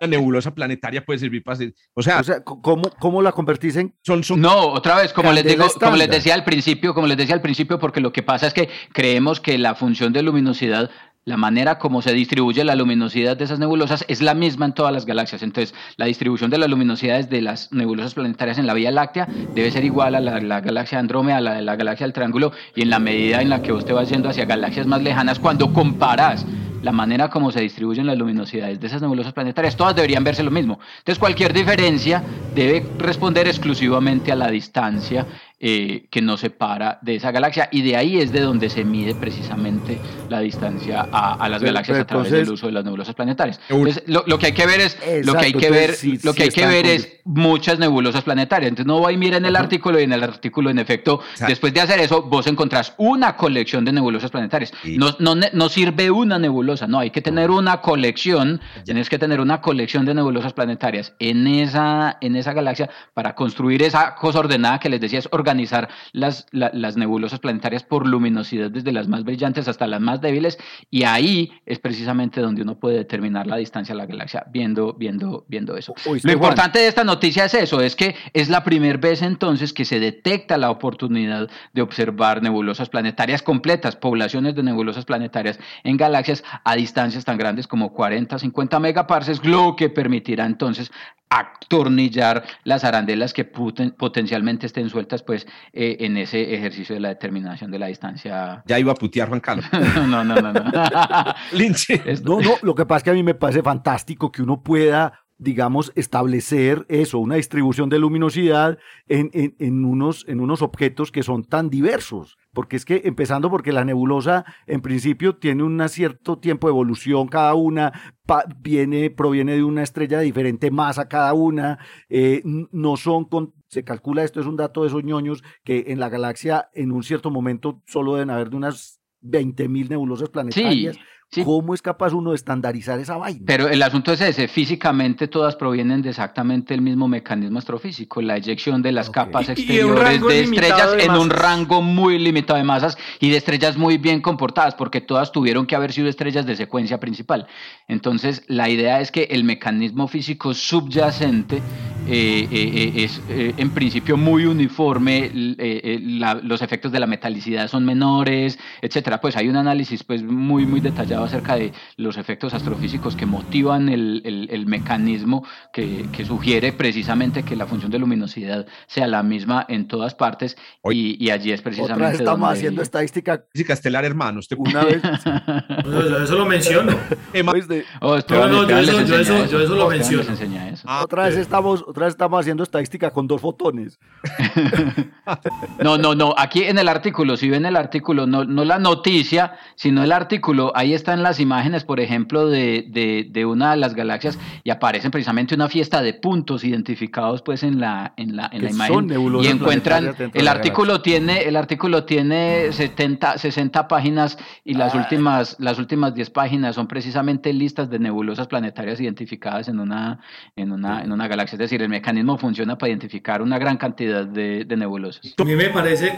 Speaker 1: nebulosa planetaria puede servir para hacer. O sea,
Speaker 2: O sea, ¿cómo, cómo la convertís en
Speaker 1: son, son
Speaker 3: No, otra vez, como les, digo, como les decía al principio, como les decía al principio, porque lo que pasa es que creemos que la función de luminosidad, la manera como se distribuye la luminosidad de esas nebulosas es la misma en todas las galaxias. Entonces, la distribución de las luminosidades de las nebulosas planetarias en la Vía Láctea debe ser igual a la, la galaxia de Andrómeda, a la de la galaxia del Triángulo, y en la medida en la que usted va yendo hacia galaxias más lejanas, cuando comparas la manera como se distribuyen las luminosidades de esas nebulosas planetarias, todas deberían verse lo mismo. Entonces, cualquier diferencia debe responder exclusivamente a la distancia eh, que nos separa de esa galaxia y de ahí es de donde se mide precisamente la distancia a, las galaxias a través del uso de las nebulosas planetarias. Entonces, lo, que hay que ver es lo que hay que ver lo que hay que ver es muchas nebulosas planetarias. Entonces no va y miren el artículo y en el artículo en efecto después de hacer eso vos encontrás una colección de nebulosas planetarias. No, no, no, sirve una nebulosa, no hay que tener una colección. Tienes que tener una colección de nebulosas planetarias en esa en esa galaxia para construir esa cosa ordenada que les decía es organizar las, las nebulosas planetarias por luminosidad desde las más brillantes hasta las más débiles y ahí es precisamente donde uno puede determinar la distancia a la galaxia viendo, viendo, viendo eso. Lo importante de esta noticia es eso, es que es la primera vez entonces que se detecta la oportunidad de observar nebulosas planetarias completas, poblaciones de nebulosas planetarias en galaxias a distancias tan grandes como 40, 50 megaparsecs, lo que permitirá entonces atornillar las arandelas que potencialmente estén sueltas pues eh, en ese ejercicio de la determinación de la distancia.
Speaker 1: Ya iba a putear Juan Carlos. (laughs)
Speaker 3: no, no, no, no. (laughs)
Speaker 2: No, no, lo que pasa es que a mí me parece fantástico que uno pueda digamos, establecer eso, una distribución de luminosidad en, en, unos, en unos objetos que son tan diversos. Porque es que, empezando porque la nebulosa, en principio, tiene un cierto tiempo de evolución cada una, viene, proviene de una estrella de diferente masa cada una, eh, no son, con, se calcula, esto es un dato de esos ñoños, que en la galaxia en un cierto momento solo deben haber de unas 20.000 nebulosas planetarias. ¿Cómo es capaz uno de estandarizar esa vaina?
Speaker 3: Pero el asunto es ese, físicamente todas provienen de exactamente el mismo mecanismo astrofísico, la eyección de las capas exteriores de estrellas en un rango muy limitado de masas y de estrellas muy bien comportadas, porque todas tuvieron que haber sido estrellas de secuencia principal. Entonces, la idea es que el mecanismo físico subyacente eh, eh, eh, es en principio muy uniforme, los efectos de la metalicidad son menores, etcétera. Pues hay un análisis pues muy, muy detallado acerca de los efectos astrofísicos que motivan el, el, mecanismo que, que, sugiere precisamente que la función de luminosidad sea la misma en todas partes y, y, allí es precisamente Otra
Speaker 2: vez estamos haciendo estadística.
Speaker 1: Física estelar hermanos
Speaker 2: una vez.
Speaker 4: Eso lo menciono.
Speaker 3: Oh, no, no, yo, eso, yo, eso,
Speaker 4: yo eso lo menciono.
Speaker 2: ah, otra vez estamos otra vez estamos haciendo estadística con dos fotones. (laughs)
Speaker 3: No no no aquí en el artículo si ven el artículo no, no la noticia sino el artículo ahí está están las imágenes, por ejemplo, de, de, una de las galaxias y aparecen precisamente una fiesta de puntos identificados pues en la, en la, en la imagen y encuentran, el artículo tiene, el artículo tiene 70, 60 páginas y las últimas, las últimas 10 páginas son precisamente listas de nebulosas planetarias identificadas en una, en una, en una galaxia. Es decir, el mecanismo funciona para identificar una gran cantidad de, de nebulosas.
Speaker 4: A mí me parece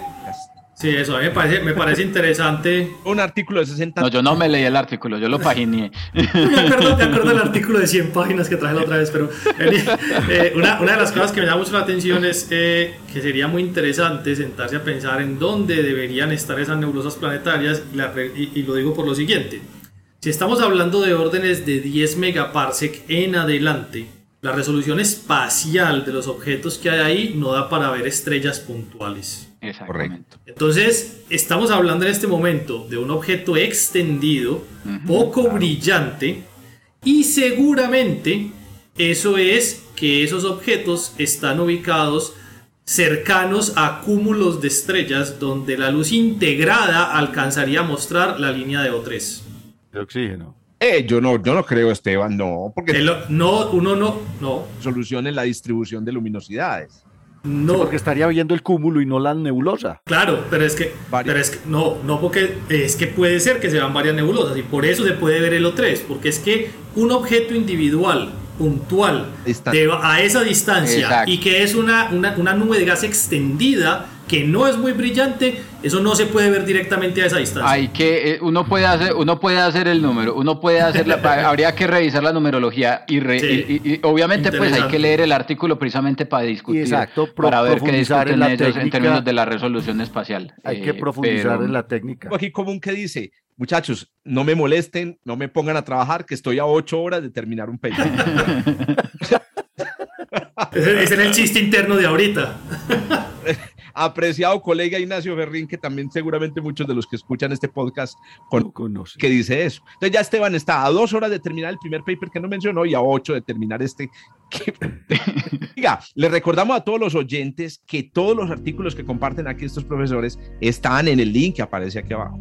Speaker 4: Sí, eso a mí me parece, me parece interesante.
Speaker 1: Un artículo de 60
Speaker 3: No, yo no me leí el artículo, yo lo paginé. (laughs)
Speaker 4: me, acuerdo, me acuerdo del artículo de 100 páginas que traje la otra vez, pero eh, una, una, de las cosas que me da mucho la atención es eh, que sería muy interesante sentarse a pensar en dónde deberían estar esas nebulosas planetarias, y, y lo digo por lo siguiente. Si estamos hablando de órdenes de 10 megaparsec en adelante, la resolución espacial de los objetos que hay ahí no da para ver estrellas puntuales.
Speaker 3: Exactamente.
Speaker 4: Entonces, estamos hablando en este momento de un objeto extendido, poco brillante, y seguramente eso es que esos objetos están ubicados cercanos a cúmulos de estrellas donde la luz integrada alcanzaría a mostrar la línea de O3.
Speaker 2: De oxígeno.
Speaker 1: Eh, yo no, yo no creo, Esteban, no, porque
Speaker 4: no, uno no, no.
Speaker 1: Solución en la distribución de luminosidades.
Speaker 2: No. porque estaría viendo el cúmulo y no la nebulosa.
Speaker 4: Claro, pero es que, pero es que no, no porque es que puede ser que se vean varias nebulosas y por eso se puede ver el O3, porque es que un objeto individual puntual a esa distancia y que es una, una, una nube de gas extendida que no es muy brillante, eso no se puede ver directamente a esa distancia.
Speaker 3: Hay que, eh, uno puede hacer, uno puede hacer el número, uno puede hacer, la, (laughs) habría que revisar la numerología y, y, obviamente pues hay que leer el artículo precisamente para discutir,
Speaker 2: exacto,
Speaker 3: para ver qué discuten en ellos en términos de la resolución espacial.
Speaker 2: Hay que eh, profundizar en la técnica.
Speaker 1: Aquí común que dice, muchachos, no me molesten, no me pongan a trabajar, que estoy a ocho horas de terminar un pedido. (laughs)
Speaker 4: ese, es el chiste interno de ahorita. (laughs)
Speaker 1: apreciado colega Ignacio Ferrín, que también seguramente muchos de los que escuchan este podcast
Speaker 2: con, conocen.
Speaker 1: que dice eso. Entonces ya Esteban está a dos horas de terminar el primer paper que no mencionó y a ocho de terminar este. Diga, (laughs) le recordamos a todos los oyentes que todos los artículos que comparten aquí estos profesores están en el link que aparece aquí abajo.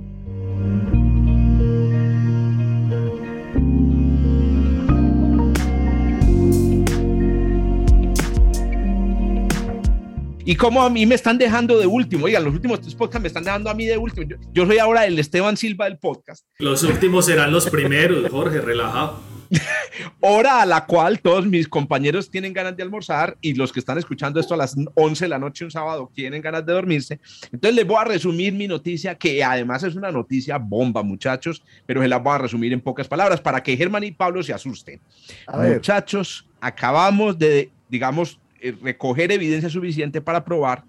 Speaker 1: Y como a mí me están dejando de último, oigan, los últimos tres podcasts me están dejando a mí de último. Yo, yo soy ahora el Esteban Silva del podcast.
Speaker 4: Los últimos serán los primeros, Jorge, relajado. (laughs)
Speaker 1: Hora a la cual todos mis compañeros tienen ganas de almorzar y los que están escuchando esto a las 11 de la noche un sábado tienen ganas de dormirse. Entonces les voy a resumir mi noticia, que además es una noticia bomba, muchachos, pero se la voy a resumir en pocas palabras para que Germán y Pablo se asusten. Muchachos, acabamos de, digamos, recoger evidencia suficiente para probar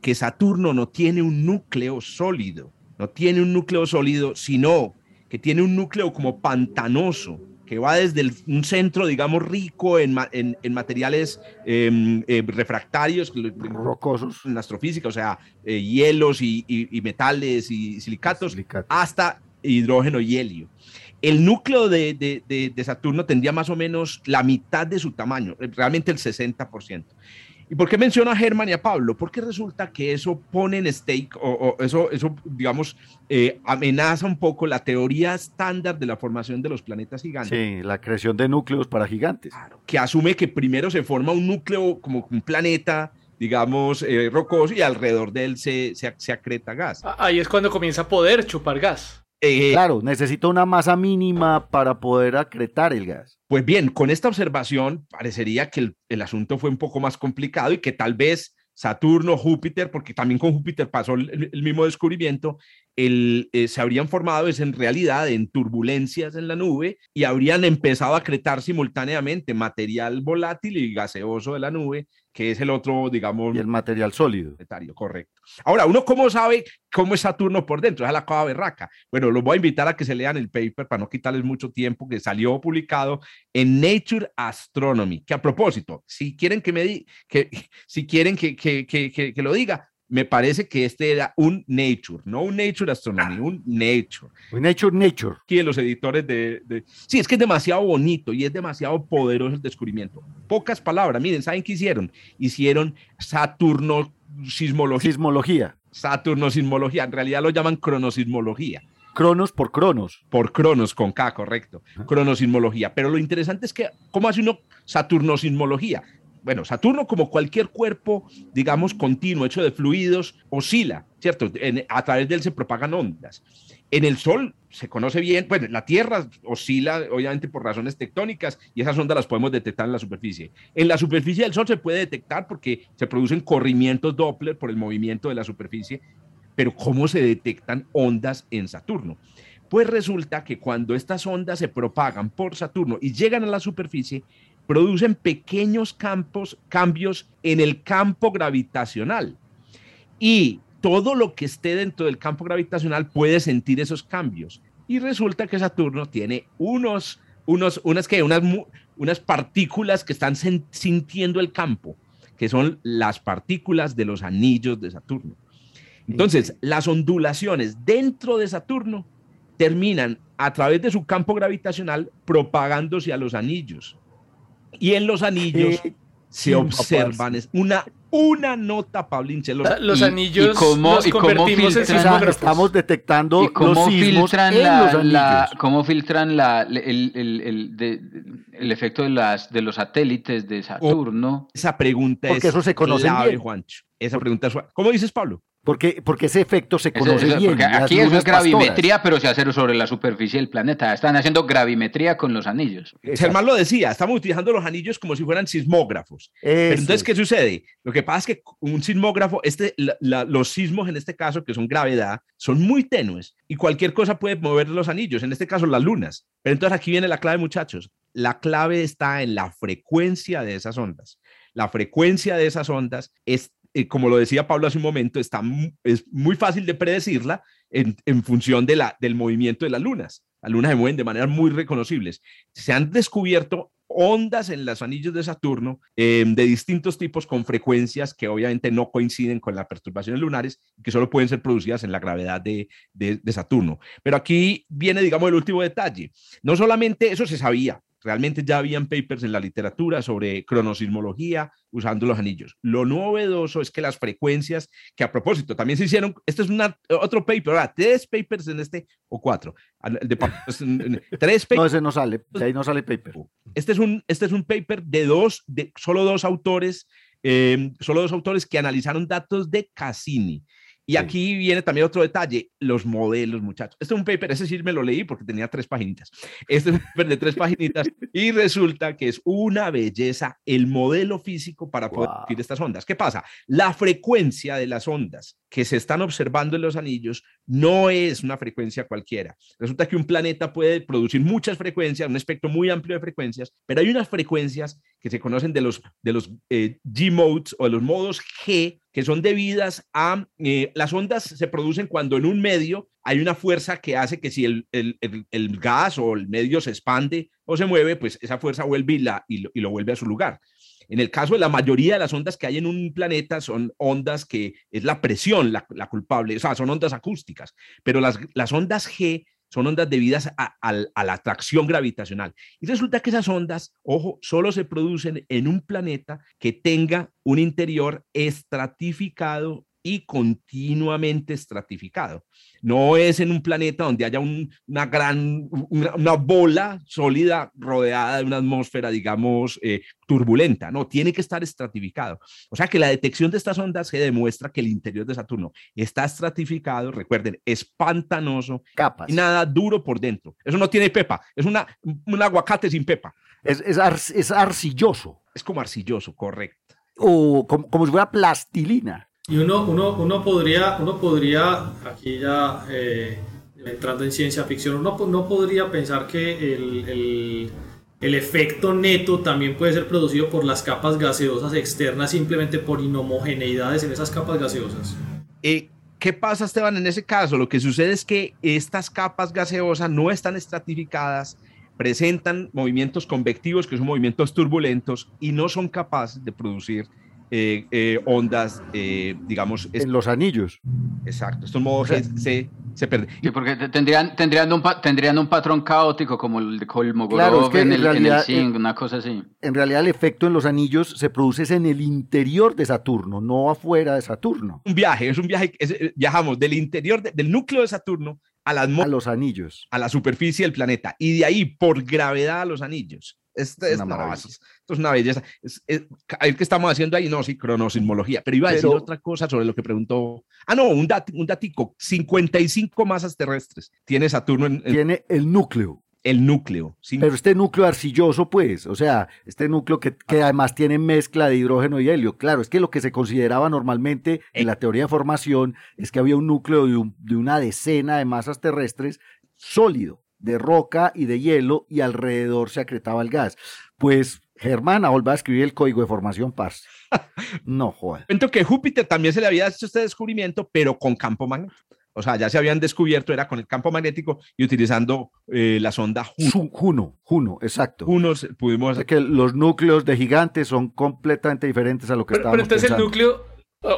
Speaker 1: que Saturno no tiene un núcleo sólido, no tiene un núcleo sólido, sino que tiene un núcleo como pantanoso, que va desde un centro, digamos, rico en, en, materiales em, eh, refractarios,
Speaker 2: rocosos,
Speaker 1: en astrofísica, o sea, eh, hielos y, metales y silicatos, hasta hidrógeno y helio. El núcleo de, de, Saturno tendría más o menos la mitad de su tamaño, realmente el 60%. ¿Y por qué menciono a Germán y a Pablo? Porque resulta que eso pone en stake, o, eso, eso, digamos, eh, amenaza un poco la teoría estándar de la formación de los planetas gigantes.
Speaker 2: Sí, la creación de núcleos para gigantes.
Speaker 1: que asume que primero se forma un núcleo como un planeta, digamos, eh, rocoso y alrededor de él se, se, se acreta gas.
Speaker 5: Ahí es cuando comienza a poder chupar gas.
Speaker 2: Eh, claro, necesita una masa mínima para poder acretar el gas.
Speaker 1: Pues bien, con esta observación parecería que el, asunto fue un poco más complicado y que tal vez Saturno, Júpiter, porque también con Júpiter pasó el, mismo descubrimiento, el, eh, se habrían formado es en realidad en turbulencias en la nube y habrían empezado a acretar simultáneamente material volátil y gaseoso de la nube que es el otro, digamos...
Speaker 2: Y el material sólido.
Speaker 1: Correcto. Ahora, ¿uno cómo sabe cómo es Saturno por dentro? Es la cova berraca. Bueno, los voy a invitar a que se lean el paper para no quitarles mucho tiempo, que salió publicado en Nature Astronomy, que a propósito, si quieren que me di, que (laughs) si quieren que, que, que, que lo diga, me parece que este era un Nature, no un Nature Astronomy, un Nature.
Speaker 2: Un Nature Nature.
Speaker 1: Aquí los editores de, de, Sí, es que es demasiado bonito y es demasiado poderoso el descubrimiento. Pocas palabras, miren, ¿saben qué hicieron? Hicieron Saturno sismología.
Speaker 2: Sismología.
Speaker 1: Saturno sismología, en realidad lo llaman cronosismología.
Speaker 2: Cronos por Cronos.
Speaker 1: Por Cronos, con K, correcto. Cronosismología. Pero lo interesante es que, ¿cómo hace uno Saturnosismología? Bueno, Saturno como cualquier cuerpo, digamos, continuo, hecho de fluidos, oscila, ¿cierto? a través de él se propagan ondas. En el Sol se conoce bien, bueno, la Tierra oscila obviamente por razones tectónicas y esas ondas las podemos detectar en la superficie. En la superficie del Sol se puede detectar porque se producen corrimientos Doppler por el movimiento de la superficie, pero ¿cómo se detectan ondas en Saturno? Pues resulta que cuando estas ondas se propagan por Saturno y llegan a la superficie, producen pequeños campos, cambios en el campo gravitacional. Y todo lo que esté dentro del campo gravitacional puede sentir esos cambios. Y resulta que Saturno tiene unos, unos, unas, que unas, unas partículas que están sintiendo el campo, que son las partículas de los anillos de Saturno. Entonces, las ondulaciones dentro de Saturno terminan a través de su campo gravitacional propagándose a los anillos. Y en los anillos se observan es una, una nota, Pablín
Speaker 5: Los anillos y cómo, los convertimos en
Speaker 2: Estamos detectando
Speaker 3: cómo filtran la, cómo filtran la, el, el, el, efecto de, las, de los satélites de Saturno.
Speaker 1: esa pregunta
Speaker 2: Porque
Speaker 1: es
Speaker 2: eso se conoce bien.
Speaker 1: Juancho. Esa pregunta es... ¿Cómo dices, Pablo?
Speaker 2: Porque, porque ese efecto se conoce bien.
Speaker 3: aquí eso es gravimetría, pero se hace sobre la superficie del planeta. Están haciendo gravimetría con los anillos.
Speaker 1: Germán lo decía, estamos utilizando los anillos como si fueran sismógrafos. Pero entonces, ¿qué sucede? Lo que pasa es que un sismógrafo, este, los sismos en este caso, que son gravedad, son muy tenues y cualquier cosa puede mover los anillos, en este caso las lunas. Pero entonces aquí viene la clave, muchachos. La clave está en la frecuencia de esas ondas. La frecuencia de esas ondas es como lo decía Pablo hace un momento, está, es muy fácil de predecirla en, función de del movimiento de las lunas. Las lunas se mueven de maneras muy reconocibles. Se han descubierto ondas en los anillos de Saturno eh, de distintos tipos con frecuencias que obviamente no coinciden con las perturbaciones lunares y que solo pueden ser producidas en la gravedad de, de, de Saturno. Pero aquí viene, digamos, el último detalle. No solamente eso se sabía, Realmente ya habían papers en la literatura sobre cronosismología usando los anillos. Lo novedoso es que las frecuencias, que a propósito también se hicieron, este es una, otro paper, tres papers en este, o cuatro. De, (laughs) tres papers.
Speaker 2: No, ese no sale, de ahí no sale paper.
Speaker 1: Este es un, este es un paper de dos, de solo dos autores, eh, solo dos autores que analizaron datos de Cassini. Y aquí viene también otro detalle, los modelos, muchachos. Este es un paper, ese sí me lo leí porque tenía tres paginitas. Este es un paper de tres (laughs) paginitas y resulta que es una belleza el modelo físico para poder wow. estas ondas. ¿Qué pasa? La frecuencia de las ondas que se están observando en los anillos no es una frecuencia cualquiera. Resulta que un planeta puede producir muchas frecuencias, un espectro muy amplio de frecuencias, pero hay unas frecuencias que se conocen de los, de los eh, G-modes o de los modos G que son debidas a eh, las ondas se producen cuando en un medio hay una fuerza que hace que si el, el, el, gas o el medio se expande o se mueve, pues esa fuerza vuelve la, y, lo, y lo vuelve a su lugar. En el caso de la mayoría de las ondas que hay en un planeta son ondas que es la presión la, culpable, o sea, son ondas acústicas, pero las, las ondas G son ondas debidas a, a, la atracción gravitacional. Y resulta que esas ondas, ojo, solo se producen en un planeta que tenga un interior estratificado y continuamente estratificado. No es en un planeta donde haya un, una gran, una, una, bola sólida rodeada de una atmósfera, digamos, eh, turbulenta, no, tiene que estar estratificado. O sea que la detección de estas ondas se demuestra que el interior de Saturno está estratificado, recuerden, es pantanoso
Speaker 2: Capas.
Speaker 1: y nada duro por dentro. Eso no tiene pepa, es una, un aguacate sin pepa.
Speaker 2: Es, es, ar, es arcilloso.
Speaker 1: Es como arcilloso, correcto.
Speaker 2: O como, como si fuera plastilina.
Speaker 4: Y uno, uno, uno, podría, uno podría, aquí ya eh, entrando en ciencia ficción, uno no podría pensar que el, el, el, efecto neto también puede ser producido por las capas gaseosas externas simplemente por inhomogeneidades en esas capas gaseosas.
Speaker 1: Eh, ¿Qué pasa, Esteban, en ese caso? Lo que sucede es que estas capas gaseosas no están estratificadas, presentan movimientos convectivos, que son movimientos turbulentos, y no son capaces de producir eh, eh, ondas, eh, digamos...
Speaker 2: En los anillos.
Speaker 1: Exacto, estos modos o sea, se, se pierden.
Speaker 3: Sí, porque tendrían, tendrían, un, tendrían un patrón caótico como el de Kolmogorov claro, es que en, el, realidad, en el zinc, una cosa así.
Speaker 2: En realidad el efecto en los anillos se produce en el interior de Saturno, no afuera de Saturno.
Speaker 1: Un viaje, es un viaje, es, viajamos del interior, de, del núcleo de Saturno a, las
Speaker 2: a los anillos.
Speaker 1: A la superficie del planeta. Y de ahí, por gravedad, a los anillos. Es, no, esto es una belleza. Es, es, ¿Qué estamos haciendo ahí? No, sí, cronosismología. Pero iba a Pero, decir otra cosa sobre lo que preguntó. Ah, no, un, dat, un datico. 55 masas terrestres tiene Saturno. En, en,
Speaker 2: tiene el núcleo.
Speaker 1: El núcleo.
Speaker 2: Sí. Pero este núcleo arcilloso, pues, o sea, este núcleo que, que, además tiene mezcla de hidrógeno y helio. Claro, es que lo que se consideraba normalmente en la teoría de formación es que había un núcleo de, un, de una decena de masas terrestres sólido de roca y de hielo y alrededor se acretaba el gas. Pues Germán a volver a escribir el código de formación PARS. (laughs) No, joder.
Speaker 1: Cuento que Júpiter también se le había hecho este descubrimiento, pero con campo magnético. O sea, ya se habían descubierto, era con el campo magnético y utilizando eh, la sonda
Speaker 2: Juno. Juno, Juno, exacto.
Speaker 1: Juno pudimos...
Speaker 2: que los núcleos de gigantes son completamente diferentes a lo que
Speaker 5: pero,
Speaker 2: estábamos
Speaker 5: Pero entonces
Speaker 2: pensando.
Speaker 5: el núcleo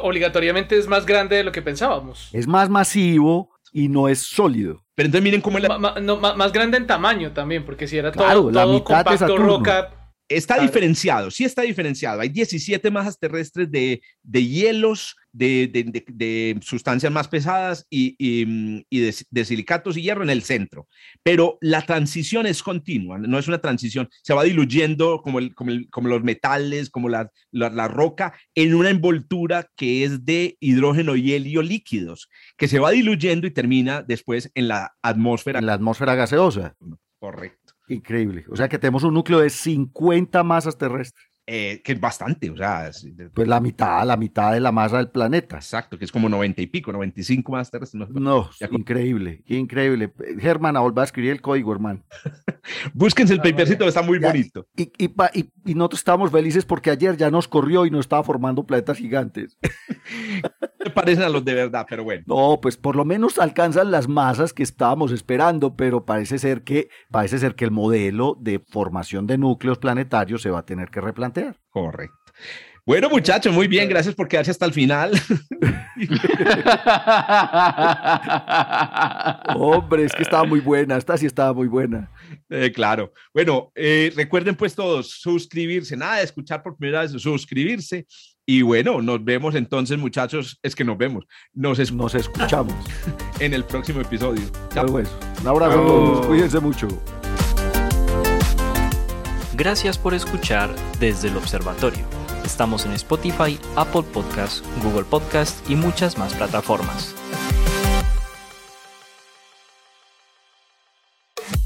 Speaker 5: obligatoriamente es más grande de lo que pensábamos.
Speaker 2: Es más masivo y no es sólido.
Speaker 1: Pero entonces miren cómo es
Speaker 5: la... No, más grande en tamaño también, porque si era
Speaker 2: claro,
Speaker 5: todo,
Speaker 2: la
Speaker 5: todo
Speaker 2: mitad
Speaker 5: compacto,
Speaker 2: de
Speaker 5: roca...
Speaker 1: Está claro. diferenciado, sí está diferenciado. Hay 17 masas terrestres de, de hielos, de, de, de, de, sustancias más pesadas y, y, y de, silicatos y hierro en el centro. Pero la transición es continua, no es una transición, se va diluyendo como, el, como, el, como los metales, como la, la, la, roca, en una envoltura que es de hidrógeno y helio líquidos, que se va diluyendo y termina después en la atmósfera.
Speaker 2: En la atmósfera gaseosa.
Speaker 1: Correcto.
Speaker 2: Increíble. O sea que tenemos un núcleo de 50 masas terrestres.
Speaker 1: Eh, que es bastante, o sea. Es,
Speaker 2: pues la mitad, la mitad de la masa del planeta.
Speaker 1: Exacto, que es como 90 y pico, 95 masas terrestres.
Speaker 2: No, no increíble, increíble. Germán, a volver a escribir el código, hermano. (laughs)
Speaker 1: Búsquense el papercito, está muy
Speaker 2: ya,
Speaker 1: bonito.
Speaker 2: Y, y, y, y, nosotros estábamos felices porque ayer ya nos corrió y nos estaba formando planetas gigantes. (laughs)
Speaker 1: se parecen a los de verdad, pero bueno.
Speaker 2: No, pues por lo menos alcanzan las masas que estábamos esperando, pero parece ser que parece ser que el modelo de formación de núcleos planetarios se va a tener que replantear.
Speaker 1: Correcto. Bueno, muchachos, muy bien, gracias por quedarse hasta el final. (laughs)
Speaker 2: Hombre, es que estaba muy buena, esta sí estaba muy buena.
Speaker 1: Eh, claro. Bueno, eh, recuerden pues todos suscribirse, nada de escuchar por primera vez, suscribirse. Y bueno, nos vemos entonces, muchachos. Es que nos vemos. Nos,
Speaker 2: nos escuchamos (laughs)
Speaker 1: en el próximo episodio.
Speaker 2: Chao. Pues. Un abrazo a todos. Cuídense mucho.
Speaker 6: Gracias por escuchar desde el observatorio. Estamos en Spotify, Apple Podcast, Google Podcast y muchas más plataformas.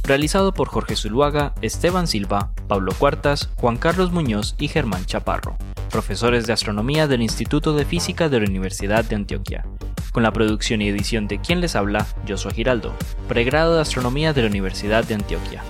Speaker 6: Realizado por Jorge Zuluaga, Esteban Silva, Pablo Cuartas, Juan Carlos Muñoz y Germán Chaparro, profesores de astronomía del Instituto de Física de la Universidad de Antioquia. Con la producción y edición de quien les habla, Joshua Giraldo, pregrado de astronomía de la Universidad de Antioquia.